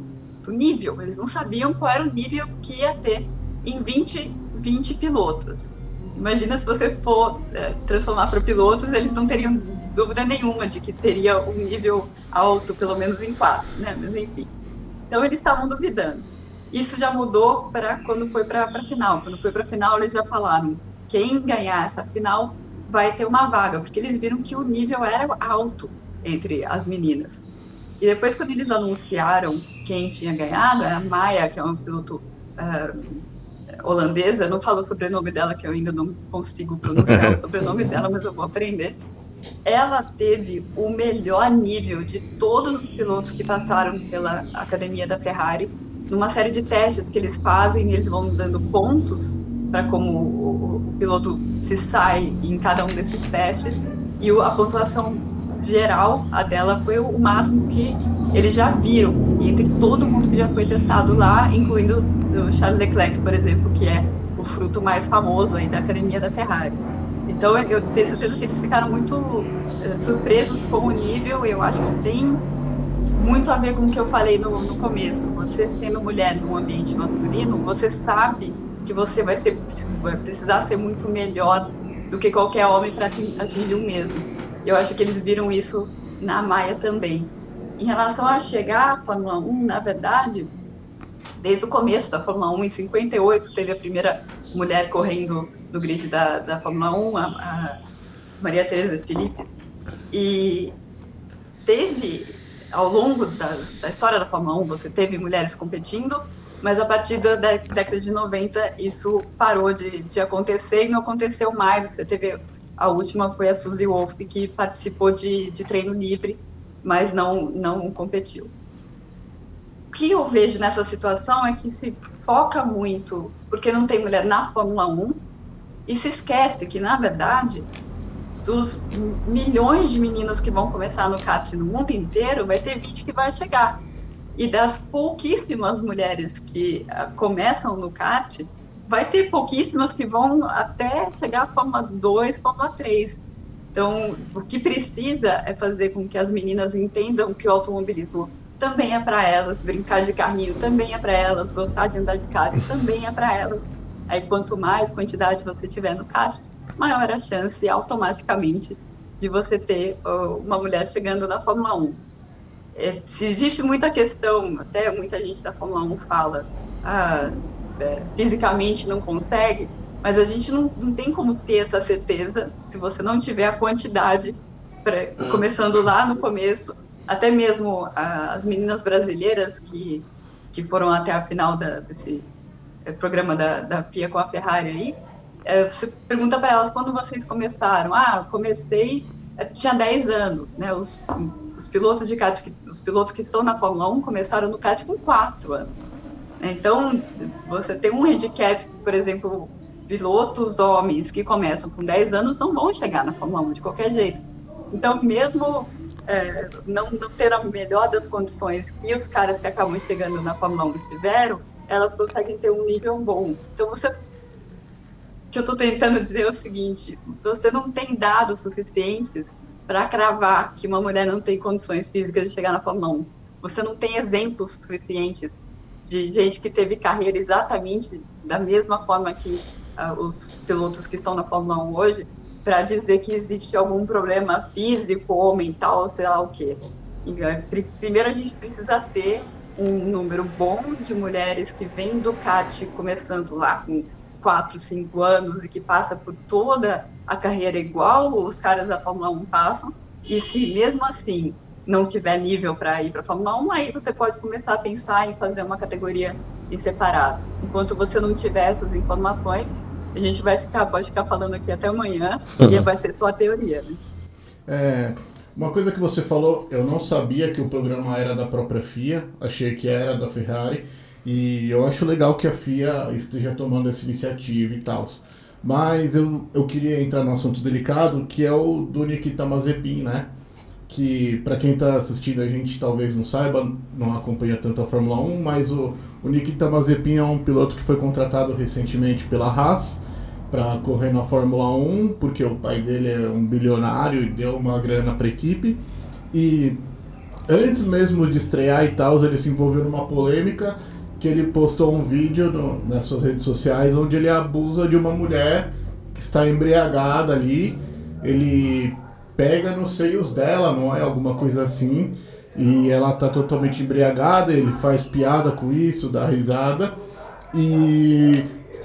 do, nível, eles não sabiam qual era o nível que ia ter em 20, 20 pilotos. Imagina se você for é, transformar para pilotos, eles não teriam dúvida nenhuma de que teria um nível alto, pelo menos em quatro, né? Mas enfim. Então eles estavam duvidando. Isso já mudou para quando foi para a final. Quando foi para a final, eles já falaram: quem ganhar essa final vai ter uma vaga, porque eles viram que o nível era alto entre as meninas. E depois, quando eles anunciaram quem tinha ganhado, a Maia, que é uma piloto uh, holandesa, não falo o sobrenome dela, que eu ainda não consigo pronunciar o sobrenome dela, mas eu vou aprender. Ela teve o melhor nível de todos os pilotos que passaram pela academia da Ferrari, numa série de testes que eles fazem, e eles vão dando pontos para como o, o, piloto se sai em cada um desses testes e o, a pontuação geral, a dela foi o máximo que eles já viram entre todo mundo que já foi testado lá, incluindo o Charles Leclerc, por exemplo, que é o fruto mais famoso aí da academia da Ferrari. Então eu tenho certeza que eles ficaram muito é, surpresos com o nível. Eu acho que tem muito a ver com o que eu falei no, no começo. Você sendo mulher num ambiente masculino, você sabe que você vai, ser, vai precisar ser muito melhor do que qualquer homem para atingir o mesmo. Eu acho que eles viram isso na Maia também. Em relação a chegar à Fórmula 1, na verdade, desde o começo da Fórmula 1, em 58, teve a primeira mulher correndo no grid da, da Fórmula 1, a, a Maria Teresa Felipe. E teve, ao longo da, da história da Fórmula 1, você teve mulheres competindo, mas a partir da década de 90 isso parou de, de acontecer e não aconteceu mais. Você teve a última foi a Suzy Wolf que participou de, de treino livre, mas não não competiu. O que eu vejo nessa situação é que se foca muito porque não tem mulher na Fórmula 1 e se esquece que na verdade dos milhões de meninos que vão começar no kart no mundo inteiro, vai ter 20 que vai chegar. E das pouquíssimas mulheres que uh, começam no kart, vai ter pouquíssimas que vão até chegar à Fórmula 2, Fórmula 3. Então, o que precisa é fazer com que as meninas entendam que o automobilismo também é para elas, brincar de carrinho também é para elas, gostar de andar de kart também é para elas. Aí, quanto mais quantidade você tiver no kart, maior a chance automaticamente de você ter uh, uma mulher chegando na Fórmula 1. É, se existe muita questão, até muita gente da Fórmula 1 fala, ah, é, fisicamente não consegue, mas a gente não, não tem como ter essa certeza se você não tiver a quantidade, pra, começando lá no começo, até mesmo a, as meninas brasileiras que, que foram até a final da, desse é, programa da, da FIA com a Ferrari aí, é, você pergunta para elas quando vocês começaram. Ah, comecei, é, tinha 10 anos, né? Os, os pilotos de kart, os pilotos que estão na Fórmula 1 começaram no kart com 4 anos. Então, você tem um handicap, por exemplo, pilotos homens que começam com 10 anos não vão chegar na Fórmula 1 de qualquer jeito. Então, mesmo é, não, não ter a melhor das condições que os caras que acabam chegando na Fórmula 1 tiveram, elas conseguem ter um nível bom. Então, você. O que eu estou tentando dizer é o seguinte: você não tem dados suficientes para cravar que uma mulher não tem condições físicas de chegar na Fórmula 1. Você não tem exemplos suficientes de gente que teve carreira exatamente da mesma forma que uh, os pilotos que estão na Fórmula 1 hoje, para dizer que existe algum problema físico ou mental, sei lá o quê. Eh, primeiro a gente precisa ter um número bom de mulheres que vêm do CAT começando lá com 4, 5 anos e que passa por toda a carreira igual os caras da Fórmula 1 passam. E se mesmo assim não tiver nível para ir para a Fórmula 1, aí você pode começar a pensar em fazer uma categoria em separado. Enquanto você não tiver essas informações, a gente vai ficar, pode ficar falando aqui até amanhã e vai ser só a teoria, né? É, uma coisa que você falou, eu não sabia que o programa era da própria FIA, achei que era da Ferrari, e eu acho legal que a FIA esteja tomando essa iniciativa e tal. Mas eu, eu queria entrar no assunto delicado, que é o do Nikita Mazepin, né? que para quem está assistindo a gente talvez não saiba, não acompanha tanto a Fórmula 1, mas o, o Nikita Mazepin é um piloto que foi contratado recentemente pela Haas para correr na Fórmula 1, porque o pai dele é um bilionário e deu uma grana para a equipe. E antes mesmo de estrear e tal, ele se envolveu numa polêmica que ele postou um vídeo no, nas suas redes sociais onde ele abusa de uma mulher que está embriagada ali. Ele pega nos seios dela, não é? Alguma coisa assim. E ela tá totalmente embriagada, ele faz piada com isso, dá risada. E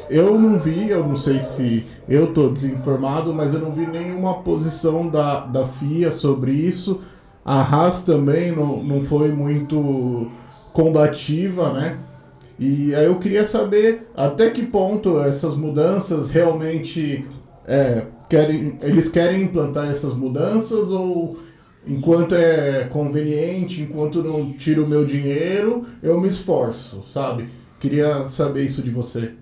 eu não vi, eu não sei se eu tô desinformado, mas eu não vi nenhuma posição da, da FIA sobre isso. A Haas também não, não foi muito combativa, né? E aí eu queria saber até que ponto essas mudanças realmente é, querem, eles querem implantar essas mudanças ou enquanto é conveniente, enquanto não tiro o meu dinheiro, eu me esforço, sabe? Queria saber isso de você.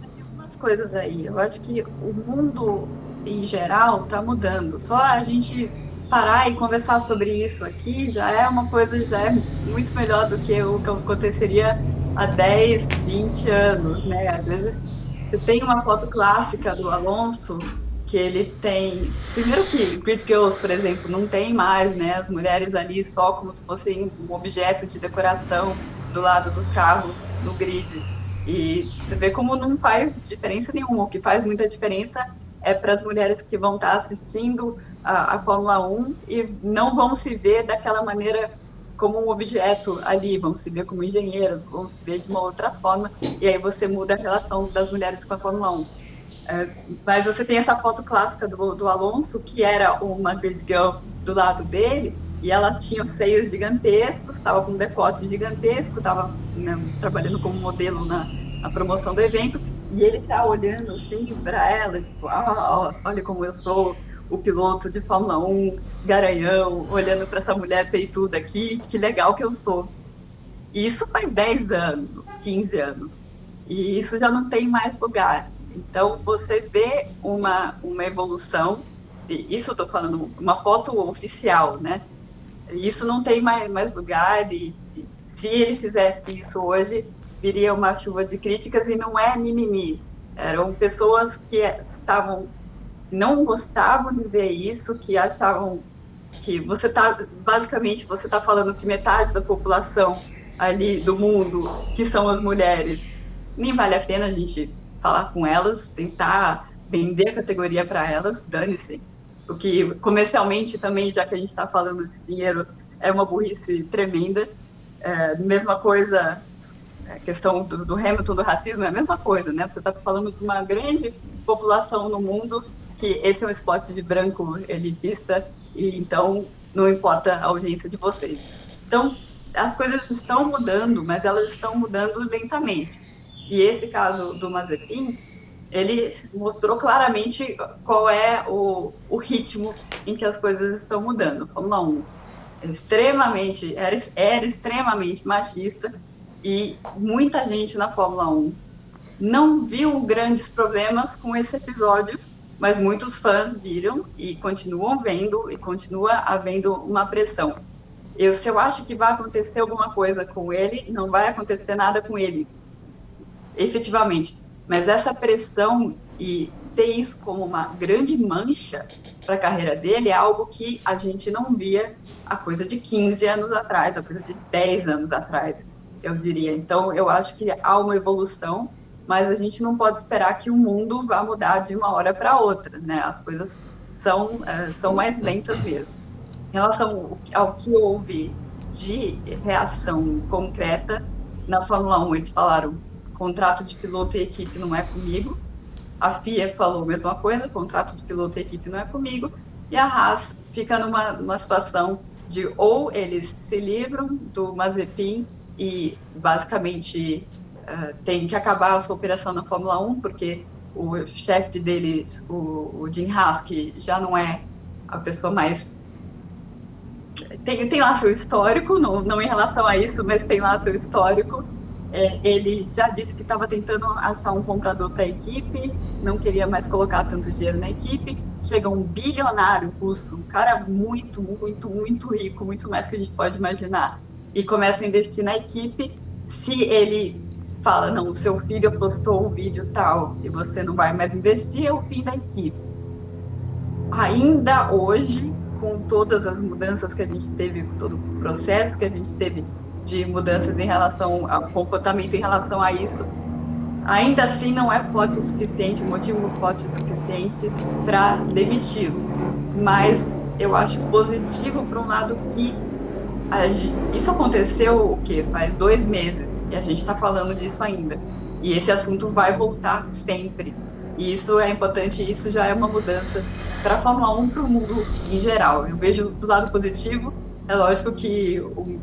Tem algumas coisas aí. Eu acho que o mundo em geral está mudando. Só a gente parar e conversar sobre isso aqui já é uma coisa, já é muito melhor do que o que aconteceria há 10, 20 anos, né? Às vezes você tem uma foto clássica do Alonso que ele tem. Primeiro que Grid Girls, por exemplo, não tem mais, né? As mulheres ali só como se fossem um objeto de decoração do lado dos carros no grid. E você vê como não faz diferença nenhuma. O que faz muita diferença é para as mulheres que vão estar assistindo a, a Fórmula 1 e não vão se ver daquela maneira como um objeto ali, vão se ver como engenheiras, vão se ver de uma outra forma, e aí você muda a relação das mulheres com a Fórmula 1. É, mas você tem essa foto clássica do, do Alonso, que era uma grid girl do lado dele, e ela tinha seios gigantescos, estava com um decote gigantesco, estava né, trabalhando como modelo na, na, promoção do evento, e ele tá olhando assim para ela, tipo, ah, olha como eu sou o piloto de Fórmula 1, garanhão, olhando para essa mulher peituda aqui, que legal que eu sou. E isso faz 10 anos, 15 anos. E isso já não tem mais lugar. Então, você vê uma, uma evolução, isso estou falando, uma foto oficial, né? Isso não tem mais, mais lugar, e, e se ele fizesse isso hoje, viria uma chuva de críticas e não é mimimi. Eram pessoas que estavam não gostavam de ver isso, que achavam que você está basicamente você está falando que metade da população ali do mundo que são as mulheres nem vale a pena a gente falar com elas, tentar vender a categoria para elas, dane-se. O que comercialmente também, já que a gente está falando de dinheiro, é uma burrice tremenda. É, mesma coisa, a é, questão do, do Hamilton, do racismo, é a mesma coisa, né? Você está falando de uma grande população no mundo que esse é um esporte de branco elitista e então não importa a audiência de vocês. Então, as coisas estão mudando, mas elas estão mudando lentamente. E esse caso do Mazepin, ele mostrou claramente qual é o, o ritmo em que as coisas estão mudando. Fórmula 1 extremamente, era, era extremamente machista e muita gente na Fórmula 1 não viu grandes problemas com esse episódio, mas muitos fãs viram e continuam vendo e continua havendo uma pressão. Eu, se eu acho que vai acontecer alguma coisa com ele, não vai acontecer nada com ele, efetivamente. Mas essa pressão e ter isso como uma grande mancha para a carreira dele é algo que a gente não via a coisa de 15 anos atrás, a coisa de 10 anos atrás, eu diria. Então, eu acho que há uma evolução mas a gente não pode esperar que o mundo vá mudar de uma hora para outra, né? As coisas são, uh, são mais lentas mesmo. Em relação ao que houve de reação concreta, na Fórmula 1 eles falaram contrato de piloto e equipe não é comigo. A FIA falou a mesma coisa, contrato de piloto e equipe não é comigo. E a Haas fica numa, numa situação de ou eles se livram do Mazepin e basicamente uh, tem que acabar a sua operação na Fórmula 1, porque o chefe deles, o, o Jim Haas, que já não é a pessoa mais. Tem, tem lá seu histórico, não, não em relação a isso, mas tem lá seu histórico. É, ele já disse que estava tentando achar um comprador para a equipe, não queria mais colocar tanto dinheiro na equipe. Chega um bilionário russo, um cara muito, muito, muito rico, muito mais que a gente pode imaginar, e começa a investir na equipe. Se ele fala, não, o seu filho postou um vídeo tal e você não vai mais investir, é o fim da equipe. Ainda hoje, com todas as mudanças que a gente teve, com todo o processo que a gente teve de mudanças em relação ao comportamento em relação a isso, ainda assim não é forte o suficiente, motivo forte o suficiente para demiti-lo. Mas eu acho positivo para um lado que isso aconteceu o que faz dois meses e a gente está falando disso ainda. E esse assunto vai voltar sempre. E isso é importante, isso já é uma mudança para a Fórmula 1 para o mundo em geral. Eu vejo do lado positivo, é lógico que o,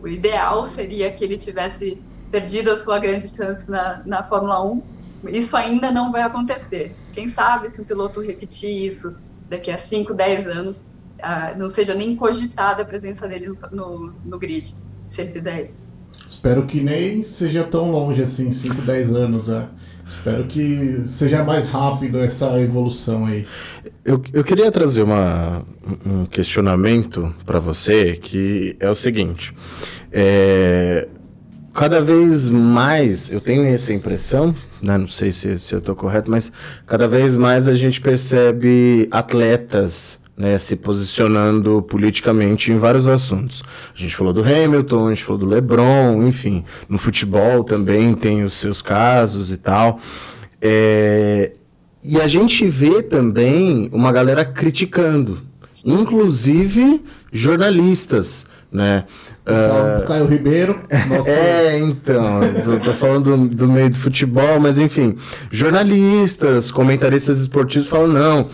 o ideal seria que ele tivesse perdido a sua grande chance na, na Fórmula 1. Isso ainda não vai acontecer. Quem sabe se o piloto repetir isso daqui a 5, 10 anos, ah, não seja nem cogitada a presença dele no, no, no grid, se ele fizer isso. Espero que nem seja tão longe assim, 5, 10 anos. Né? Espero que seja mais rápido essa evolução aí. Eu, eu queria trazer uma, um questionamento para você que é o seguinte. É, cada vez mais, eu tenho essa impressão, né, não sei se, se eu estou correto, mas cada vez mais a gente percebe atletas né, se posicionando politicamente em vários assuntos. A gente falou do Hamilton, a gente falou do LeBron, enfim, no futebol também tem os seus casos e tal. É, e a gente vê também uma galera criticando, inclusive jornalistas, né? Uh, Caio Ribeiro. Nossa... É, então, tô, tô falando do, do, meio do futebol, mas enfim, jornalistas, comentaristas esportivos falam, não,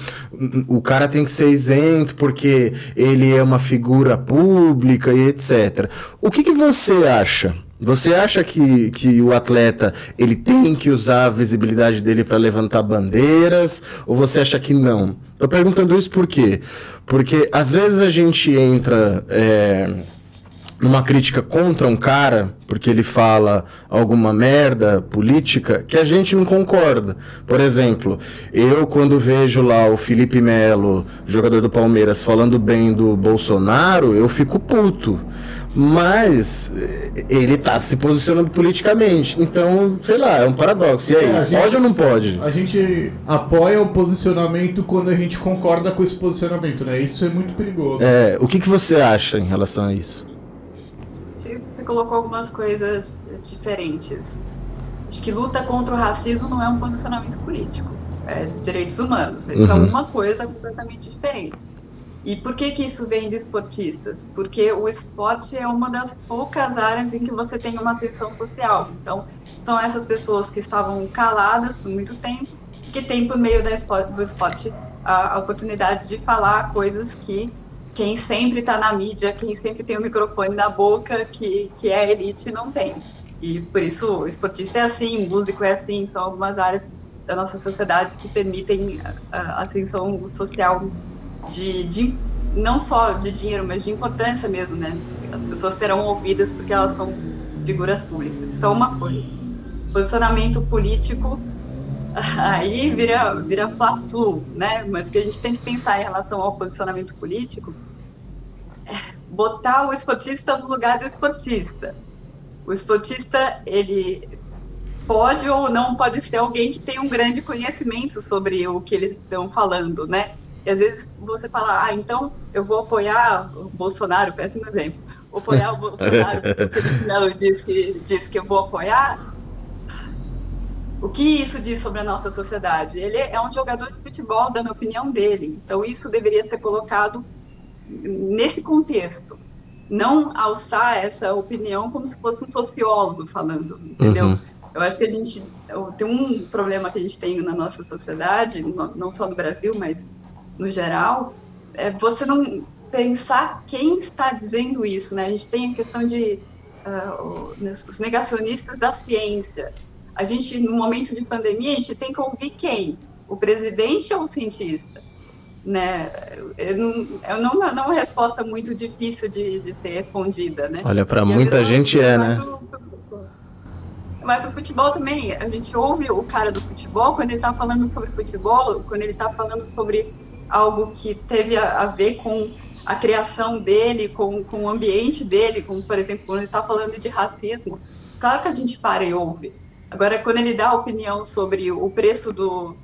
o cara tem que ser isento porque ele é uma figura pública e etc. O que, que você acha? Você acha que, que o atleta ele tem que usar a visibilidade dele para levantar bandeiras? Ou você acha que não? Tô perguntando isso por quê? Porque às vezes a gente entra é, numa crítica contra um cara, porque ele fala alguma merda política, que a gente não concorda. Por exemplo, eu quando vejo lá o Felipe Melo, jogador do Palmeiras, falando bem do Bolsonaro, eu fico puto. Mas eh, ele está se posicionando politicamente. Então, sei lá, é um paradoxo. E aí, É, gente- pode ou não pode? A gente apoia o posicionamento quando a gente concorda com esse posicionamento, né? Isso é muito perigoso. É, o que, que você acha em relação a isso? Colocou algumas coisas diferentes. Acho que luta contra o racismo não é um posicionamento político, é de direitos humanos. Isso é Uhum. uma coisa completamente diferente. E por que, que isso vem de esportistas? Porque o esporte é uma das poucas áreas em que você tem uma ascensão social. Então, são essas pessoas que estavam caladas por muito tempo, que têm, por meio do esporte, a oportunidade de falar coisas que quem sempre está na mídia, quem sempre tem o microfone na boca, que, que é elite, não tem. E por isso esportista é assim, músico é assim, são algumas áreas da nossa sociedade que permitem a, ascensão social de, de não só de dinheiro, mas de importância mesmo, né? As pessoas serão ouvidas porque elas são figuras públicas. Isso é uma coisa. Posicionamento político aí vira vira fla-flu, né? Mas o que a gente tem que pensar em relação ao posicionamento político é botar o esportista no lugar do esportista. O esportista, ele pode ou não pode ser alguém que tem um grande conhecimento sobre o que eles estão falando, né? E às vezes você fala, ah, então eu vou apoiar o Bolsonaro, péssimo exemplo, apoiar o Bolsonaro, porque o disse que, disse que eu vou apoiar. O que isso diz sobre a nossa sociedade? Ele é um jogador de futebol dando a opinião dele, então isso deveria ser colocado nesse contexto. Não alçar essa opinião como se fosse um sociólogo falando, entendeu? Uhum. Eu acho que a gente tem um problema que a gente tem na nossa sociedade, não só no Brasil, mas no geral, é você não pensar quem está dizendo isso, né? A gente tem a questão de o- os negacionistas da ciência. A gente, no momento de pandemia, a gente tem que ouvir quem? O presidente ou o cientista? Né? Eu não, eu não, não é uma resposta muito difícil de, de ser respondida, né? Olha, às muita gente é, pro- né? pro- pro- Vai pro futebol também. A gente ouve o cara do futebol quando ele tá falando sobre futebol, quando ele tá falando sobre algo que teve a, a ver com a criação dele, com, com o ambiente dele, como, por exemplo, quando ele tá falando de racismo. Claro que a gente para e ouve. Agora, quando ele dá opinião sobre o preço do,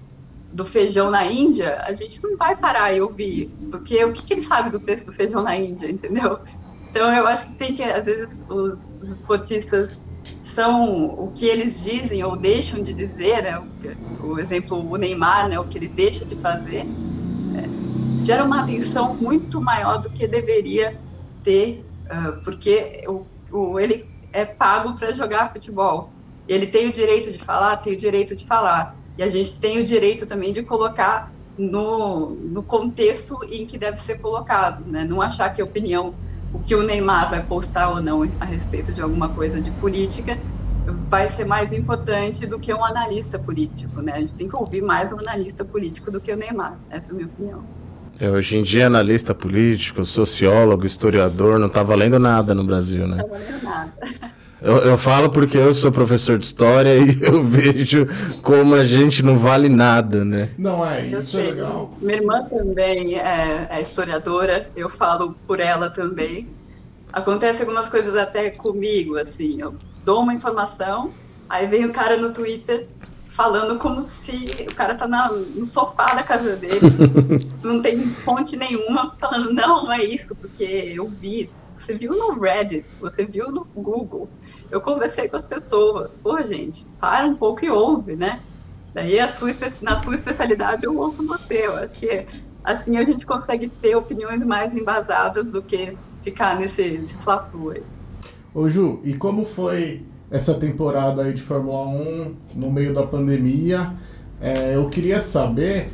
do feijão na Índia, a gente não vai parar e ouvir, porque o que, que ele sabe do preço do feijão na Índia, entendeu? Então eu acho que tem que, às vezes, os, os esportistas são o que eles dizem ou deixam de dizer, né? O, exemplo, o Neymar, né? O que ele deixa de fazer, é, gera uma atenção muito maior do que deveria ter, ah, porque o, o, ele é pago para jogar futebol. Ele tem o direito de falar, tem o direito de falar. E a gente tem o direito também de colocar no, no contexto em que deve ser colocado, né? Não achar que a opinião, o que o Neymar vai postar ou não a respeito de alguma coisa de política vai ser mais importante do que um analista político, né? A gente tem que ouvir mais um analista político do que o Neymar. Essa é a minha opinião. É, hoje em dia, analista político, sociólogo, historiador, não tá valendo nada no Brasil, né? Não tá valendo nada. Eu, eu falo porque eu sou professor de história e eu vejo como a gente não vale nada, né? Não, é, isso é legal. Minha irmã também é, é historiadora, eu falo por ela também. Acontece algumas coisas até comigo, assim, eu dou uma informação, aí vem o cara no Twitter falando como se o cara tá na- no sofá da casa dele, não tem fonte nenhuma, falando, não, não é isso, porque eu vi. Você viu no Reddit, você viu no Google, eu conversei com as pessoas. Pô, gente, para um pouco e ouve, né? Daí a sua, na sua especialidade eu ouço você. Eu acho que assim a gente consegue ter opiniões mais embasadas do que ficar nesse, nesse fla-flu aí. Ô Ju, e como foi essa temporada aí de Fórmula 1 no meio da pandemia? É, eu queria saber,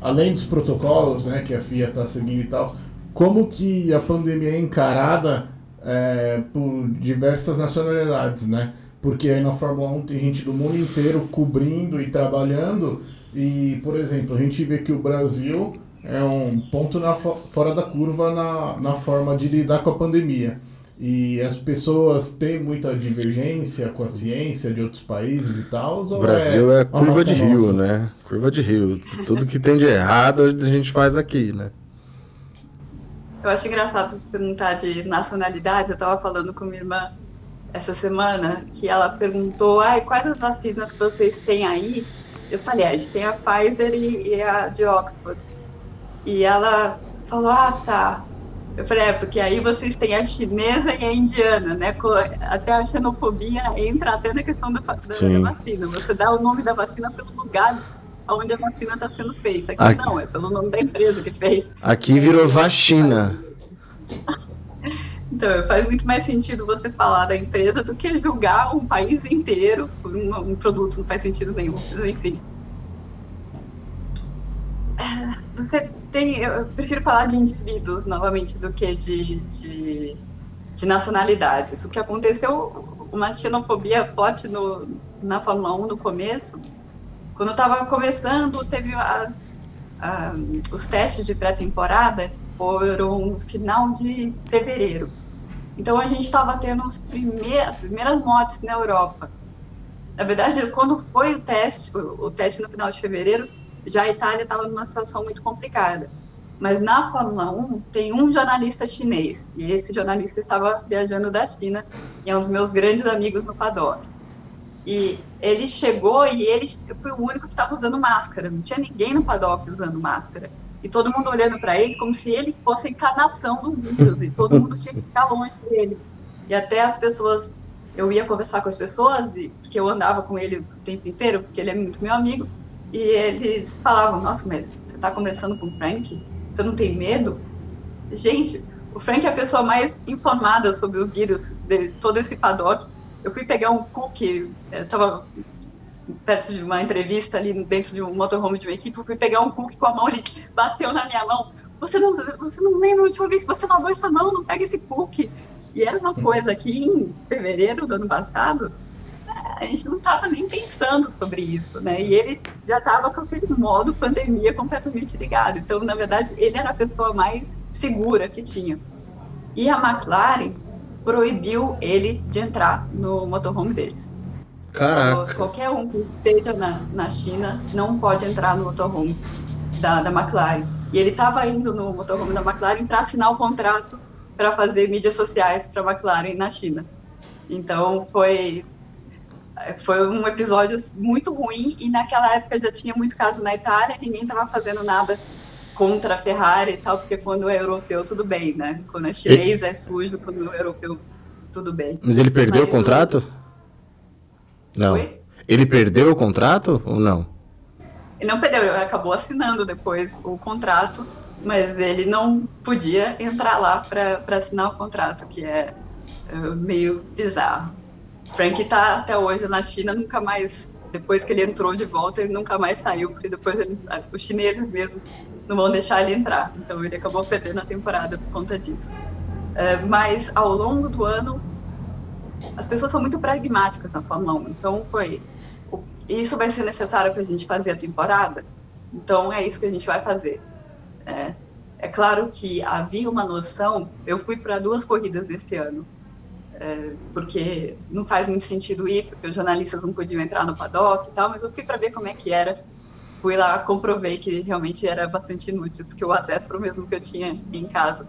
além dos protocolos né, que a FIA está seguindo e tal, como que a pandemia é encarada é, por diversas nacionalidades, né? Porque aí na Fórmula 1 tem gente do mundo inteiro cobrindo e trabalhando. E, por exemplo, a gente vê que o Brasil é um ponto na fo- fora da curva na, na forma de lidar com a pandemia. E as pessoas têm muita divergência com a ciência de outros países e tal? O Brasil é, uma curva de marca rio, nossa? né? Curva de rio. Tudo que tem de errado a gente faz aqui, né? Eu acho engraçado você perguntar de nacionalidade. Eu estava falando com minha irmã essa semana que ela perguntou: ah, quais as vacinas que vocês têm aí? Eu falei: ah, a gente tem a Pfizer e, e a de Oxford. E ela falou: ah, tá. Eu falei: é, porque aí vocês têm a chinesa e a indiana, né? Até a xenofobia entra até na questão da, da, da vacina. Você dá o nome da vacina pelo lugar onde a vacina está sendo feita. Aqui, Aqui, não, é pelo nome da empresa que fez. Aqui virou vacina. Então, faz muito mais sentido você falar da empresa do que julgar um país inteiro por um, um produto, não faz sentido nenhum. Mas, enfim. É, você tem. Eu prefiro falar de indivíduos novamente do que de, de, de nacionalidades. O que aconteceu, uma xenofobia forte no, na Fórmula 1 no começo, quando eu estava começando, teve as, os testes de pré-temporada foram no final de fevereiro. Então a gente estava tendo as primeiras, primeiras mortes na Europa. Na verdade, quando foi o teste, o, o teste no final de fevereiro, já a Itália estava numa situação muito complicada. Mas na Fórmula 1 tem um jornalista chinês, e esse jornalista estava viajando da China, e é um dos meus grandes amigos no paddock. E ele chegou e ele foi o único que estava usando máscara, não tinha ninguém no paddock usando máscara. E todo mundo olhando para ele como se ele fosse a encarnação do vírus, e todo mundo tinha que ficar longe dele. E até as pessoas, eu ia conversar com as pessoas, e, porque eu andava com ele o tempo inteiro, porque ele é muito meu amigo, e eles falavam: Nossa, mas você está conversando com o Frank? Você não tem medo? Gente, o Frank é a pessoa mais informada sobre o vírus de todo esse paddock. Eu fui pegar um cookie, estava perto de uma entrevista ali dentro de um motorhome de uma equipe, eu fui pegar um cookie com a mão, ele bateu na minha mão. Você não, você não lembra a última vez que você lavou essa mão, não pega esse cookie. E era uma coisa que em fevereiro do ano passado, a gente não estava nem pensando sobre isso, né? E ele já estava com aquele modo pandemia completamente ligado. Então, na verdade, ele era a pessoa mais segura que tinha. E a McLaren proibiu ele de entrar no motorhome deles. Caraca. Qualquer um que esteja na, na China não pode entrar no motorhome da, da McLaren. E ele estava indo no motorhome da McLaren para assinar o contrato para fazer mídias sociais para a McLaren na China. Então foi foi um episódio muito ruim e naquela época já tinha muito caso na Itália, ninguém estava fazendo nada contra a Ferrari e tal, porque quando é europeu tudo bem, né? Quando é chinês é sujo, quando é europeu tudo bem. Mas ele perdeu Mas o contrato? O... Não. Foi? Ele perdeu o contrato ou não? Ele não perdeu, ele acabou assinando depois o contrato, mas ele não podia entrar lá para assinar o contrato, que é, é meio bizarro. Frank está até hoje na China, nunca mais, depois que ele entrou de volta, ele nunca mais saiu, porque depois ele, os chineses mesmo não vão deixar ele entrar. Então ele acabou perdendo a temporada por conta disso. É, mas ao longo do ano, as pessoas são muito pragmáticas na Fórmula 1. Então foi, isso vai ser necessário para a gente fazer a temporada. Então é isso que a gente vai fazer. É, é claro que havia uma noção. Eu fui para duas corridas esse ano, é, porque não faz muito sentido ir, porque os jornalistas não podiam entrar no paddock e tal. Mas eu fui para ver como é que era. Fui lá, comprovei que realmente era bastante inútil, porque o acesso era o mesmo que eu tinha em casa.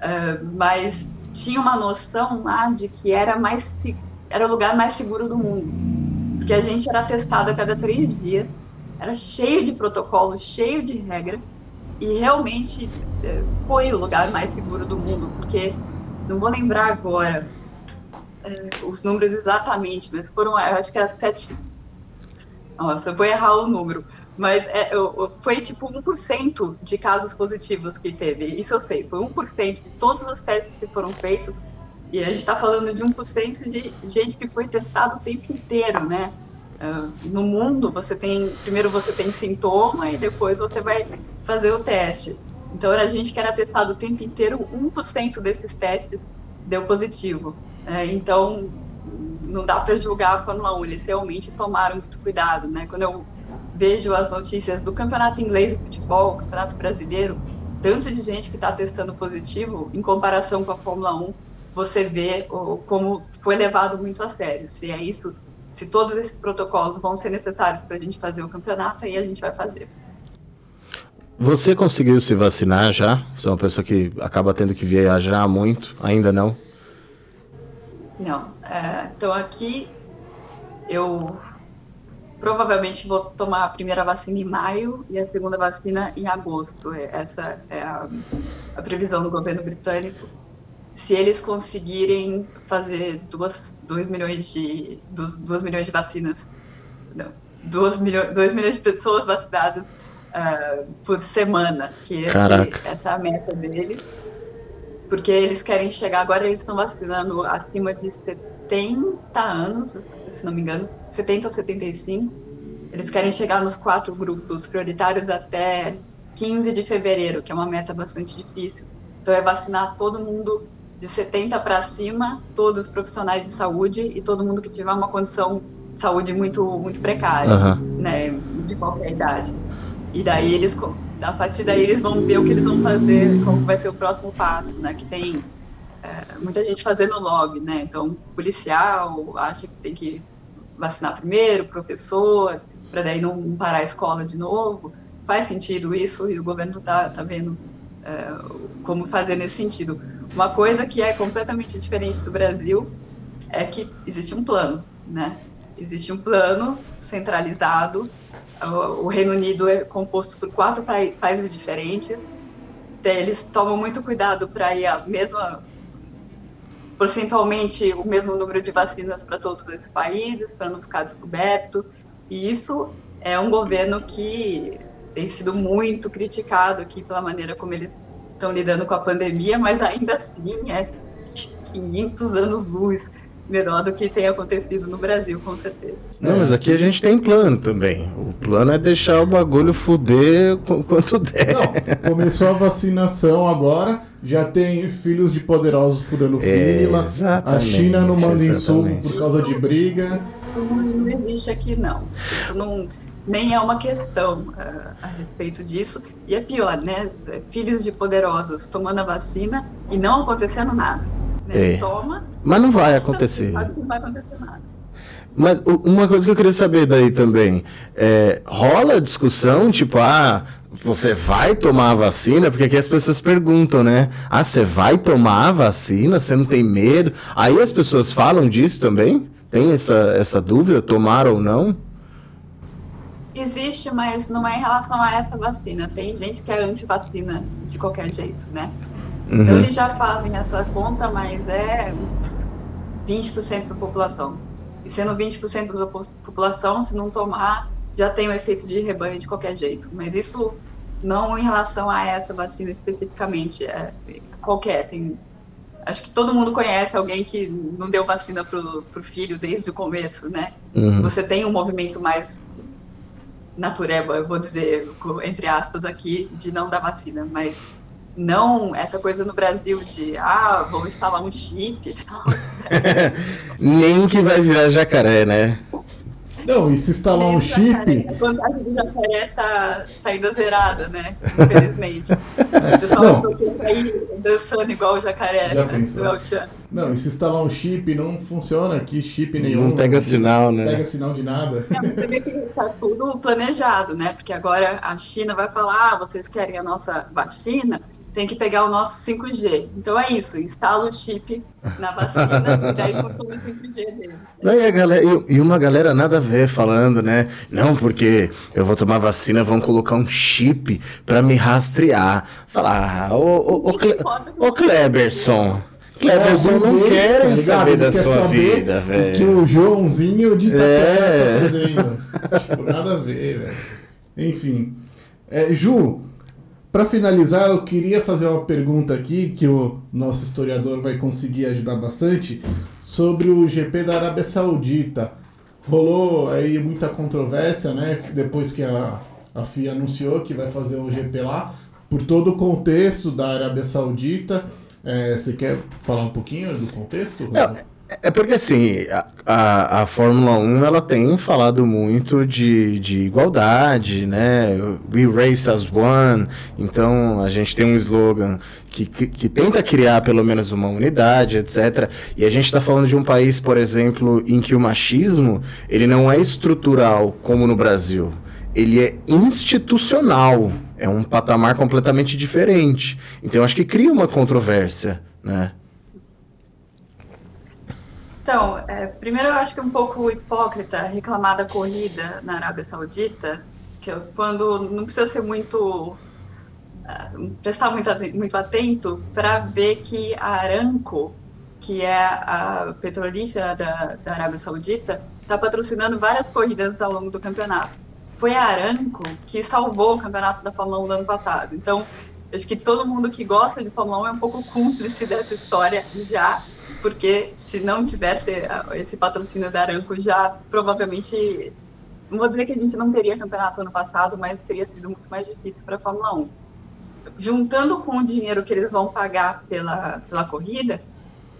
É, mas tinha uma noção lá de que era mais era o lugar mais seguro do mundo, porque a gente era testado a cada três dias, era cheio de protocolos, cheio de regra, e realmente é, foi o lugar mais seguro do mundo, porque não vou lembrar agora é, os números exatamente, mas foram, acho que era sete. Nossa, eu vou errar o número, mas é, foi tipo 1% de casos positivos que teve. Isso eu sei. Foi 1% de todos os testes que foram feitos. E a gente está falando de 1% de gente que foi testado o tempo inteiro, né? Uh, no mundo, você tem. Primeiro você tem sintoma e depois você vai fazer o teste. Então, era gente que era testado o tempo inteiro, 1% desses testes deu positivo. É, então, não dá para julgar a Fórmula 1. Eles realmente tomaram muito cuidado, né? Quando eu vejo as notícias do campeonato inglês de futebol, campeonato brasileiro, tanto de gente que está testando positivo, em comparação com a Fórmula 1, você vê o, como foi levado muito a sério. Se é isso, se todos esses protocolos vão ser necessários para a gente fazer o campeonato, aí a gente vai fazer. Você conseguiu se vacinar já? Você é uma pessoa que acaba tendo que viajar muito? Ainda não? Não. É, então aqui eu provavelmente vou tomar a primeira vacina em maio e a segunda vacina em agosto. É, essa é a, a previsão do governo britânico. Se eles conseguirem fazer 2 milhões de duas milhões de vacinas, não, 2 milhões, milhões de pessoas vacinadas uh, por semana, que esse, essa é a meta deles, porque eles querem chegar agora eles estão vacinando acima de 70 anos, se não me engano, 70 ou 75 eles querem chegar nos quatro grupos prioritários até 15 de fevereiro, que é uma meta bastante difícil. Então, é vacinar todo mundo de 70 para cima, todos os profissionais de saúde e todo mundo que tiver uma condição de saúde muito, muito precária, uhum. né, de qualquer idade. E daí eles, a partir daí eles vão ver o que eles vão fazer, como vai ser o próximo passo, né, que tem é, muita gente fazendo lobby, né, então policial acha que tem que vacinar primeiro, professor, para daí não parar a escola de novo. Faz sentido isso e o governo está tá vendo é, como fazer nesse sentido. Uma coisa que é completamente diferente do Brasil é que existe um plano, né? Existe um plano centralizado. O, Reino Unido é composto por quatro países diferentes. Eles tomam muito cuidado para ir a mesma percentualmente o mesmo número de vacinas para todos esses países, para não ficar descoberto. E isso é um governo que tem sido muito criticado aqui pela maneira como eles estão lidando com a pandemia, mas ainda assim é 500 anos luz melhor do que tem acontecido no Brasil, com certeza. Não, mas aqui a gente tem plano também. O plano é deixar o bagulho fuder quanto der. Não, começou a vacinação agora, já tem filhos de poderosos furando é, fila. A China não manda insumo por causa de briga. Isso não existe aqui, não. Isso não nem é uma questão uh, a respeito disso. E é pior, né? Filhos de poderosos tomando a vacina e não acontecendo nada. Né? É. Toma. Mas não vai acontecer. Não vai acontecer nada. Mas uma coisa que eu queria saber daí também, é, rola discussão, tipo, ah, você vai tomar a vacina? Porque aqui as pessoas perguntam, né? Ah, você vai tomar a vacina? Você não tem medo? Aí as pessoas falam disso também? Tem essa, essa dúvida, tomar ou não? Existe, mas não é em relação a essa vacina. Tem gente que é anti-vacina de qualquer jeito, né? Uhum. Então eles já fazem essa conta, mas é 20% da população. E sendo 20% da população, se não tomar, já tem o um efeito de rebanho de qualquer jeito. Mas isso não em relação a essa vacina especificamente, é qualquer. Tem, acho que todo mundo conhece alguém que não deu vacina pro, pro filho desde o começo, né? Uhum. Você tem um movimento mais natureba, eu vou dizer, entre aspas aqui, de não dar vacina, mas não essa coisa no Brasil de ah, vou instalar um chip Nem que vai virar jacaré, né? Não, e se instalar um chip. A vantagem do jacaré tá, tá ainda zerada, né? Infelizmente. O pessoal não. que sair dançando igual o jacaré Já né? Não, e se instalar um chip não funciona aqui, chip nenhum. Não pega sinal, né? Pega sinal de nada. É, você vê que tá tudo planejado, né? Porque agora a China vai falar, ah, vocês querem a nossa vacina? Tem que pegar o nosso 5G. Então é isso, instala o chip na vacina e daí consome o 5G deles. Né? E, galera, e, uma galera nada a ver falando, né? Não, porque eu vou tomar vacina, vão colocar um chip para me rastrear. Falar, ah, ô, ô, ô, Cle... ô Kleberson. Kleberson é, não quer tá saber da sua saber vida, velho. que o Joãozinho de Itaquera é. tá fazendo. tipo, nada a ver, velho. Enfim. É, Ju, para finalizar, eu queria fazer uma pergunta aqui que o nosso historiador vai conseguir ajudar bastante sobre o GP da Arábia Saudita. Rolou aí muita controvérsia, né? Depois que a, a FIA anunciou que vai fazer o GP lá, por todo o contexto da Arábia Saudita. É, você quer falar um pouquinho do contexto? É, é porque assim, a, a, Fórmula 1 ela tem falado muito de, de igualdade, né? We race as one. Então a gente tem um slogan que, que, que tenta criar pelo menos uma unidade, etc. E a gente está falando de um país, por exemplo, em que o machismo ele não é estrutural como no Brasil ele é institucional, é um patamar completamente diferente. Então acho que cria uma controvérsia, né? Então, é, primeiro eu acho que é um pouco hipócrita reclamar da corrida na Arábia Saudita, que eu, quando não precisa ser muito uh, prestar muito, muito atento para ver que a Aramco, que é a petrolífera da, da Arábia Saudita, está patrocinando várias corridas ao longo do campeonato. Foi a Aramco que salvou o campeonato da Fórmula 1 do ano passado. Então, acho que todo mundo que gosta de Fórmula 1 é um pouco cúmplice dessa história já porque se não tivesse esse patrocínio da Aramco, já provavelmente, não vou dizer que a gente não teria campeonato ano passado, mas teria sido muito mais difícil para a Fórmula 1. Juntando com o dinheiro que eles vão pagar pela, pela corrida,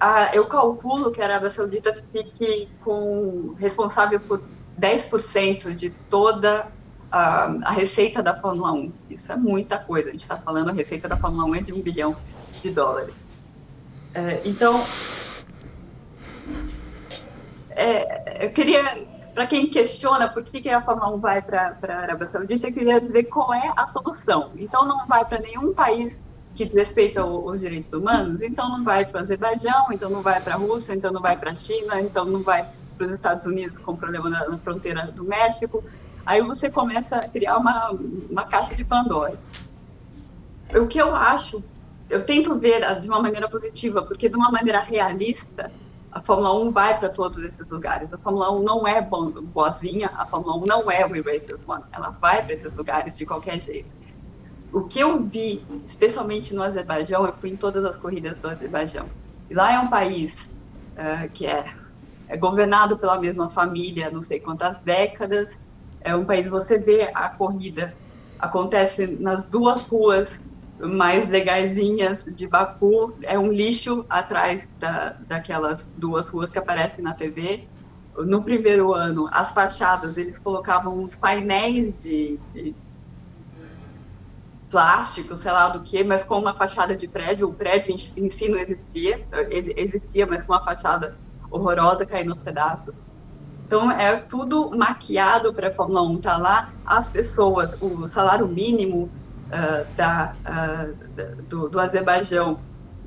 a, eu calculo que a Arábia Saudita fique com, responsável por 10% de toda a, a, receita da Fórmula 1. Isso é muita coisa. A gente está falando, a receita da Fórmula 1 é de um bilhão de dólares. É, então, é, eu queria, para quem questiona por que, que a Fórmula 1 vai para a Arábia Saudita, eu queria dizer qual é a solução. Então, não vai para nenhum país que desrespeita os direitos humanos, então não vai para o Azerbaijão, então não vai para a Rússia, então não vai para a China, então não vai para os Estados Unidos com problema na, na, fronteira do México. Aí você começa a criar uma, uma caixa de Pandora. O que eu acho, eu tento ver de uma maneira positiva, porque de uma maneira realista, a Fórmula 1 vai para todos esses lugares. A Fórmula 1 não é boazinha, a Fórmula 1 não é o Races One. Ela vai para esses lugares de qualquer jeito. O que eu vi, especialmente no Azerbaijão, eu fui em todas as corridas do Azerbaijão. E lá é um país uh, que é, é governado pela mesma família, não sei quantas décadas. É um país, você vê a corrida acontece nas duas ruas mais legaisinhas de Baku é um lixo atrás da, daquelas duas ruas que aparecem na TV. No primeiro ano, as fachadas, eles colocavam uns painéis de, de plástico, sei lá do que, mas com uma fachada de prédio. O prédio em si não existia, existia, mas com uma fachada horrorosa caindo nos pedaços. Então é tudo maquiado para a Fórmula 1 tá lá. As pessoas, o salário mínimo uh, da, uh, do, do Azerbaijão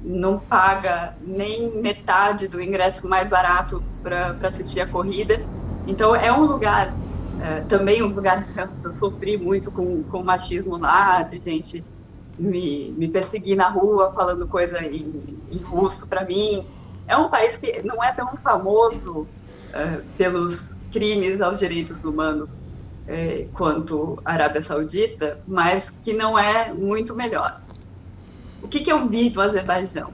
não paga nem metade do ingresso mais barato para assistir a corrida. Então é um lugar, uh, também um lugar que eu sofri muito com, com machismo lá, de gente me, me perseguir na rua falando coisa em, em russo para mim. É um país que não é tão famoso pelos crimes aos direitos humanos é, quanto a Arábia Saudita, mas que não é muito melhor. O que, que eu vi do Azerbaijão?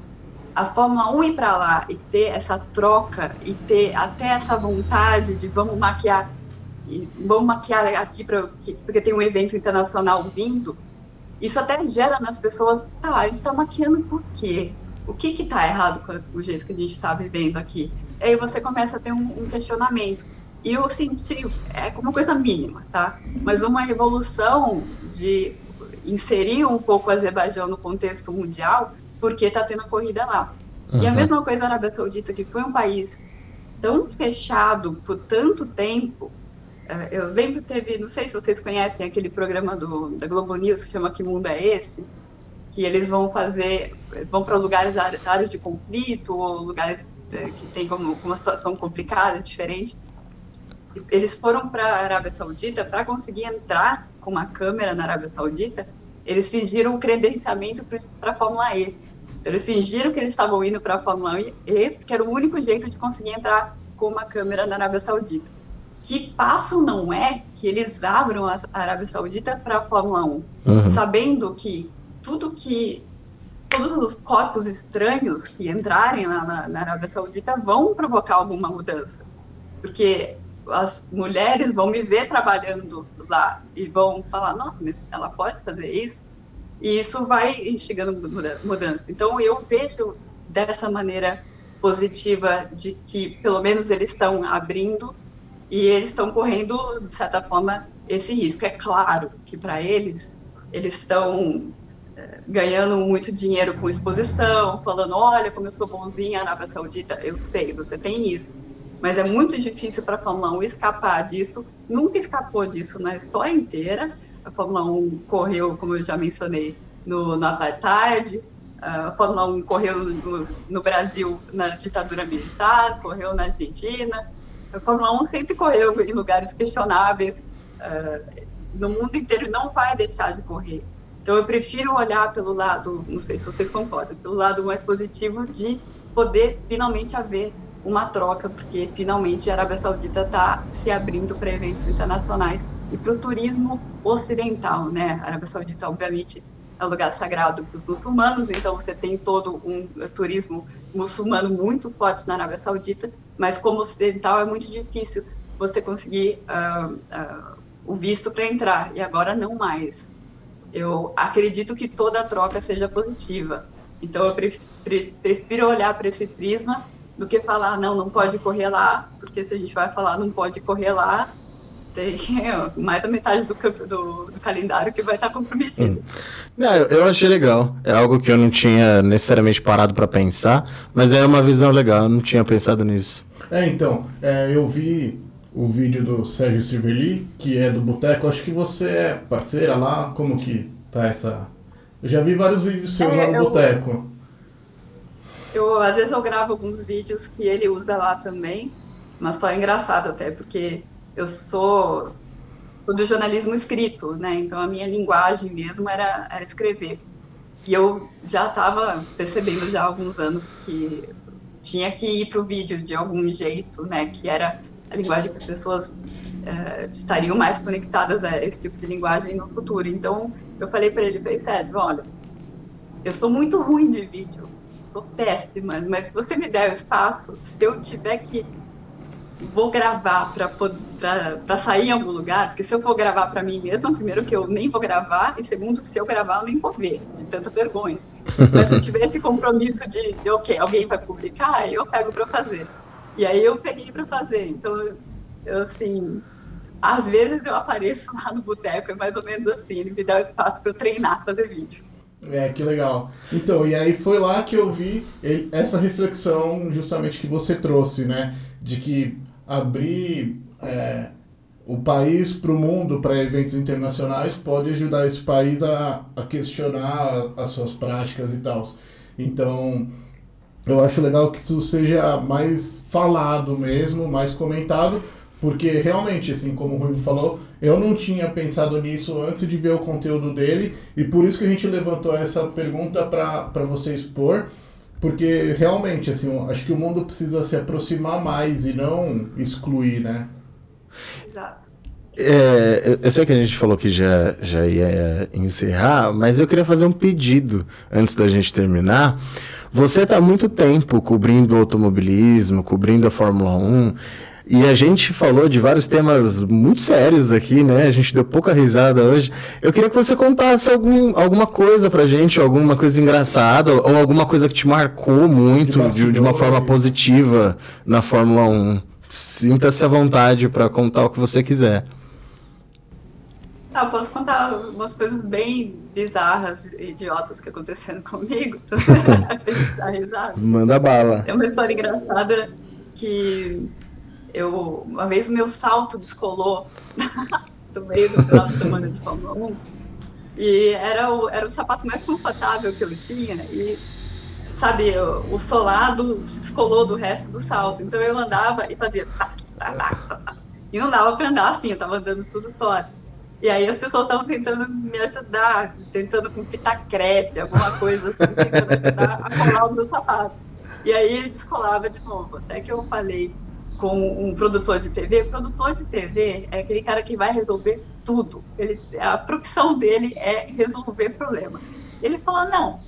A Fórmula 1 ir para lá e ter essa troca e ter até essa vontade de vamos maquiar e vamos maquiar aqui pra, porque tem um evento internacional vindo, isso até gera nas pessoas, tá, a gente está maquiando por quê? O que está errado com o jeito que a gente está vivendo aqui? E aí você começa a ter um, um questionamento. E eu senti, é uma coisa mínima, tá? Mas uma evolução de inserir um pouco o Azerbaijão no contexto mundial, porque está tendo a corrida lá. Uhum. E a mesma coisa a Arábia Saudita, que foi um país tão fechado por tanto tempo. É, eu lembro teve, não sei se vocês conhecem aquele programa do, da Globo News que chama Que Mundo é Esse? Que eles vão fazer, vão para lugares, áreas de conflito, ou lugares é, que tem como uma situação complicada, diferente eles foram para a Arábia Saudita para conseguir entrar com uma câmera na Arábia Saudita. Eles fingiram o credenciamento para a Fórmula E. Então, eles fingiram que eles estavam indo para a Fórmula E, porque era o único jeito de conseguir entrar com uma câmera na Arábia Saudita. Que passo não é que eles abram a Arábia Saudita para a Fórmula 1, uhum. sabendo que tudo que todos os corpos estranhos que entrarem lá na, na Arábia Saudita vão provocar alguma mudança. Porque as mulheres vão me ver trabalhando lá e vão falar, nossa, mas ela pode fazer isso? E isso vai instigando mudança. Então, eu vejo dessa maneira positiva de que, pelo menos, eles estão abrindo e eles estão correndo, de certa forma, esse risco. É claro que, para eles, eles estão é, ganhando muito dinheiro com exposição, falando, olha como eu sou bonzinha, Arábia Saudita, eu sei, você tem isso mas é muito difícil para a Fórmula 1 escapar disso. Nunca escapou disso na história inteira. A Fórmula 1 correu, como eu já mencionei, no, no apartheid, a Fórmula 1 correu no, no, Brasil na ditadura militar, correu na Argentina. A Fórmula 1 sempre correu em lugares questionáveis. Uh, no mundo inteiro não vai deixar de correr. Então eu prefiro olhar pelo lado, não sei se vocês concordam, pelo lado mais positivo de poder finalmente haver uma troca, porque finalmente a Arábia Saudita está se abrindo para eventos internacionais e para o turismo ocidental, né? A Arábia Saudita, obviamente, é um lugar sagrado para os muçulmanos, então você tem todo um turismo muçulmano muito forte na Arábia Saudita, mas como ocidental é muito difícil você conseguir uh, uh, o visto para entrar, e agora não mais. Eu acredito que toda troca seja positiva, então eu prefiro olhar para esse prisma do que falar, não, não pode correr lá, porque se a gente vai falar não pode correr lá, tem mais da metade do, do, do calendário que vai estar comprometido. Hum. Não, eu achei legal. É algo que eu não tinha necessariamente parado para pensar, mas é uma visão legal. Eu não tinha pensado nisso. É, então, é, eu vi o vídeo do Sérgio Cervelli, que é do Boteco. Acho que você é parceira lá. Como que tá essa. Eu já vi vários vídeos seus é, lá no eu... Boteco. Eu, às vezes eu gravo alguns vídeos que ele usa lá também, mas só é engraçado até, porque eu sou, sou do jornalismo escrito, né? Então a minha linguagem mesmo era, era escrever. E eu já estava percebendo já há alguns anos que tinha que ir para o vídeo de algum jeito, né? Que era a linguagem que as pessoas é, estariam mais conectadas a esse tipo de linguagem no futuro. Então eu falei para ele, falei, Sérgio, olha, eu sou muito ruim de vídeo, sou péssima, mas se você me der o espaço, se eu tiver que vou gravar para sair em algum lugar, porque se eu for gravar para mim mesma, primeiro que eu nem vou gravar, e segundo, se eu gravar, eu nem vou ver, de tanta vergonha. Mas se eu tiver esse compromisso de, de ok, alguém vai publicar, eu pego para fazer. E aí eu peguei para fazer. Então, eu, assim, às vezes eu apareço lá no boteco, é mais ou menos assim, ele me dá o espaço para eu treinar, fazer vídeo. É, que legal. Então, e aí foi lá que eu vi essa reflexão justamente que você trouxe, né? De que abrir é, o país para o mundo, para eventos internacionais, pode ajudar esse país a, a questionar as suas práticas e tal. Então, eu acho legal que isso seja mais falado mesmo, mais comentado, porque realmente, assim, como o Rui falou, eu não tinha pensado nisso antes de ver o conteúdo dele, e por isso que a gente levantou essa pergunta para você expor. Porque realmente, assim, acho que o mundo precisa se aproximar mais e não excluir, né? Exato. É, eu sei que a gente falou que já, já ia encerrar, mas eu queria fazer um pedido antes da gente terminar. Você está há muito tempo cobrindo o automobilismo, cobrindo a Fórmula 1. E a gente falou de vários temas muito sérios aqui, né? A gente deu pouca risada hoje. Eu queria que você contasse algum, alguma coisa pra gente, alguma coisa engraçada, ou alguma coisa que te marcou muito de, de uma forma positiva na Fórmula 1. Sinta-se à vontade para contar o que você quiser. Ah, posso contar umas coisas bem bizarras e idiotas que aconteceram comigo? Manda bala. É uma história engraçada que eu, uma vez o meu salto descolou no meio do final de semana de Fórmula 1 e era o, era o sapato mais confortável que eu tinha e sabe, o, o solado se descolou do resto do salto. Então eu andava e fazia tá, tá, tá, e não dava para andar assim, eu tava andando tudo fora. E aí as pessoas estavam tentando me ajudar, tentando com fita crepe, alguma coisa assim, tentando ajudar a colar o meu sapato. E aí descolava de novo, até que eu falei com um produtor de TV. Produtor de TV é aquele cara que vai resolver tudo. Ele, a profissão dele é resolver problema. Ele falou: não,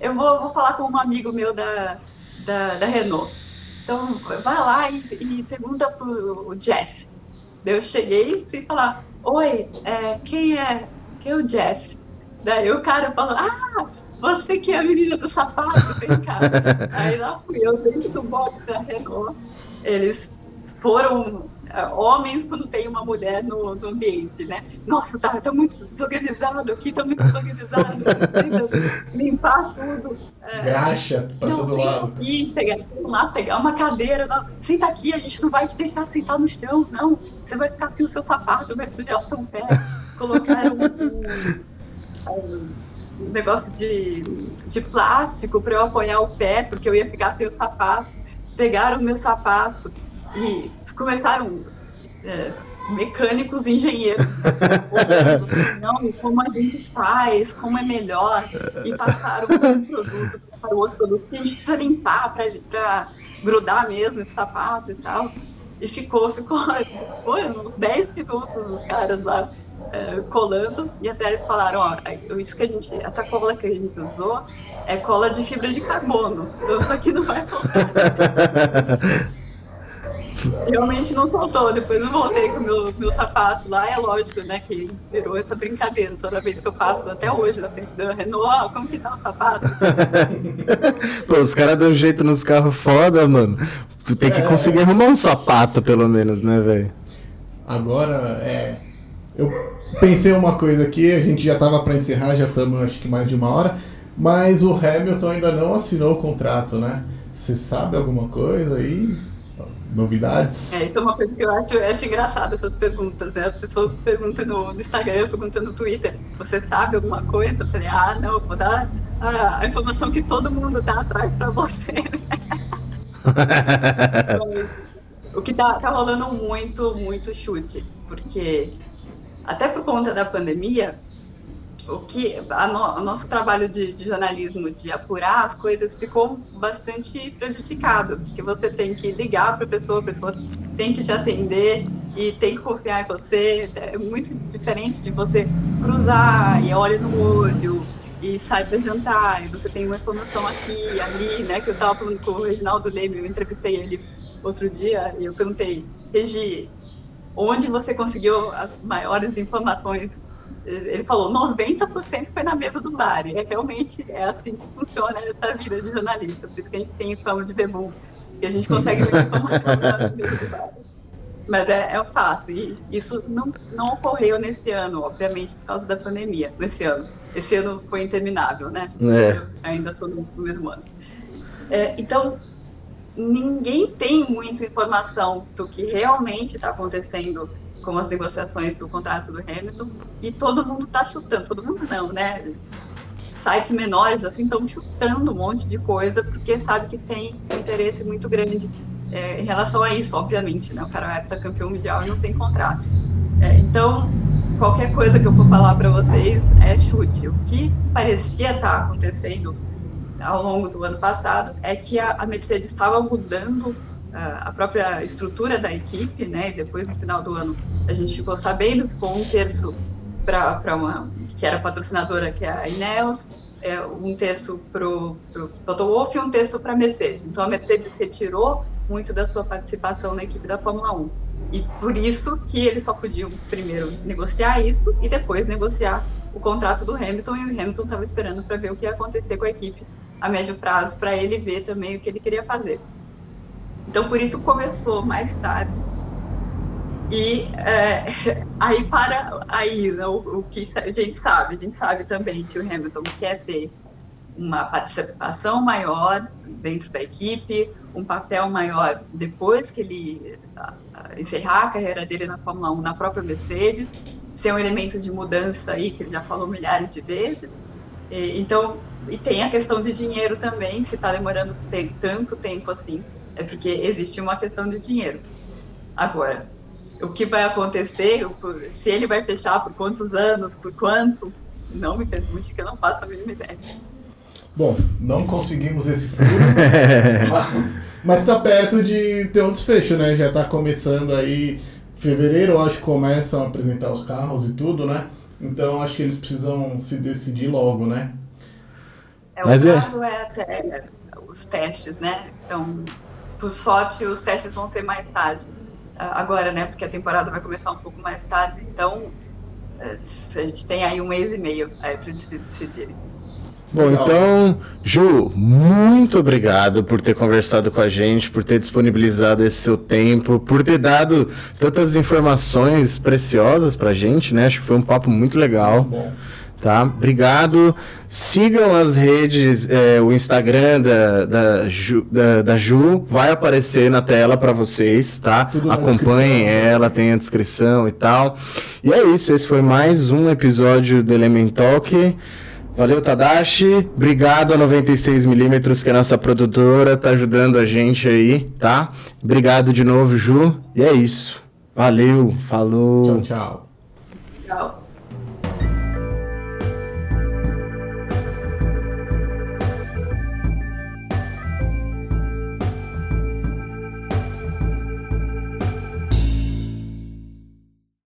eu vou, vou falar com um amigo meu da, da, da Renault. Então, vai lá e, e pergunta pro Jeff. Daí eu cheguei e falar: Oi, é, quem, é, quem é o Jeff? Daí o cara falou: Ah, você que é a menina do sapato, vem cá. Aí lá fui eu dentro do box da Renault eles foram homens quando tem uma mulher no, no ambiente, né? Nossa, tá, tá muito desorganizado aqui, tá muito desorganizado, limpar tudo. É, Graxa pra todo lado. Aqui, pegar, lá, pegar uma cadeira, não, senta aqui, a gente não vai te deixar sentar no chão, não. Você vai ficar sem o seu sapato, vai sujar o seu pé. Colocaram um, um, um negócio de, de plástico para eu apoiar o pé, porque eu ia ficar sem o sapato. Pegaram o meu sapato e começaram é, mecânicos engenheiros não, como a gente faz, como é melhor, e passaram um produto, passaram outro produto que a gente precisa limpar para grudar mesmo esse sapato e tal. E ficou, ficou, foi uns 10 minutos os caras lá é, colando, e até eles falaram, ó, isso que a gente, essa cola que a gente usou é cola de fibra de carbono, então isso aqui não vai soltar. Realmente não soltou. Depois eu voltei com o meu, meu sapato lá. É lógico, né? Que virou essa brincadeira. Toda vez que eu passo, até hoje, na frente da Renault, como que tá o sapato? Pô, os caras dão jeito nos carros foda, mano. Tu tem que é... conseguir arrumar um sapato, pelo menos, né, velho? Agora, é. Eu pensei uma coisa aqui, a gente já tava para encerrar, já estamos acho que mais de uma hora, mas o Hamilton ainda não assinou o contrato, né? Você sabe alguma coisa aí? novidades? É, isso é uma coisa que eu acho, eu acho engraçado, essas perguntas, né? As pessoas perguntam no, no Instagram, perguntam no Twitter, você sabe alguma coisa? Eu falei, ah, não, vou dar a, a informação que todo mundo tá atrás para você. o que tá, tá rolando muito, muito chute, porque até por conta da pandemia, o que no, o nosso trabalho de, de, jornalismo de apurar as coisas ficou bastante prejudicado, porque você tem que ligar para a pessoa, a pessoa tem que te atender e tem que confiar em você. É muito diferente de você cruzar e olha no olho e sai para jantar e você tem uma informação aqui, ali, né? Que eu estava falando com o Reginaldo Leme, eu entrevistei ele outro dia e eu perguntei, Regi, onde você conseguiu as maiores informações ele falou 90% foi na mesa do bar. E é, realmente é assim que funciona essa vida de jornalista. Por isso que a gente tem fama de bebum. E a gente consegue ver informação na mesa do bar. Mas é, é um fato. E isso não, não ocorreu nesse ano, obviamente, por causa da pandemia. Nesse ano. Esse ano foi interminável, né? É. Eu ainda estou no mesmo ano. É, então, ninguém tem muita informação do que realmente está acontecendo como as negociações do contrato do Hamilton, e todo mundo está chutando, todo mundo não, né? Sites menores assim estão chutando um monte de coisa porque sabe que tem um interesse muito grande é, em relação a isso, obviamente, né? O cara estar campeão mundial e não tem contrato. É, então, qualquer coisa que eu for falar para vocês é chute. O que parecia estar tá acontecendo ao longo do ano passado é que a, Mercedes estava mudando a própria estrutura da equipe, né? E depois no final do ano a gente ficou sabendo que com um terço para uma que era patrocinadora, que é a Ineos, é, um terço para o Toto Wolff e um terço para a Mercedes. Então a Mercedes retirou muito da sua participação na equipe da Fórmula 1. E por isso que eles só podiam primeiro negociar isso e depois negociar o contrato do Hamilton. E o Hamilton estava esperando para ver o que ia acontecer com a equipe a médio prazo, para ele ver também o que ele queria fazer. Então, por isso começou mais tarde. E é, aí para aí né, o, o, que a gente sabe, a gente sabe também que o Hamilton quer ter uma participação maior dentro da equipe, um papel maior depois que ele encerrar a carreira dele na Fórmula 1 na própria Mercedes, ser um elemento de mudança aí que ele já falou milhares de vezes. E, então, e tem a questão de dinheiro também, se está demorando tanto tempo assim é porque existe uma questão de dinheiro. Agora, o que vai acontecer, se ele vai fechar por quantos anos, por quanto, não me pergunte que eu não faço a mínima ideia. Bom, não conseguimos esse furo, mas está perto de ter um desfecho, né? Já está começando aí, fevereiro, acho que começam a apresentar os carros e tudo, né? Então acho que eles precisam se decidir logo, né? É, o Mas é. caso é... é até os testes, né? Então, por sorte, os testes vão ser mais tarde. Agora, né? Porque a temporada vai começar um pouco mais tarde. Então, é, a gente tem aí um mês e meio aí para decidir. Bom, Legal. então, Ju, muito obrigado por ter conversado com a gente, por ter disponibilizado esse seu tempo, por ter dado tantas informações preciosas pra gente, né? Acho que foi um papo muito legal. Bom. Tá? Obrigado. Sigam as redes, é, o Instagram da, da, Ju, da, da, Ju vai aparecer na tela para vocês, tá? Tudo Acompanhem ela, tem a descrição e tal. E é isso, esse foi mais um episódio do Element Talk. Valeu, Tadashi. Obrigado a 96mm, que é a nossa produtora, tá ajudando a gente aí, tá? Obrigado de novo, Ju. E é isso. Valeu, falou. Tchau, tchau. Tchau.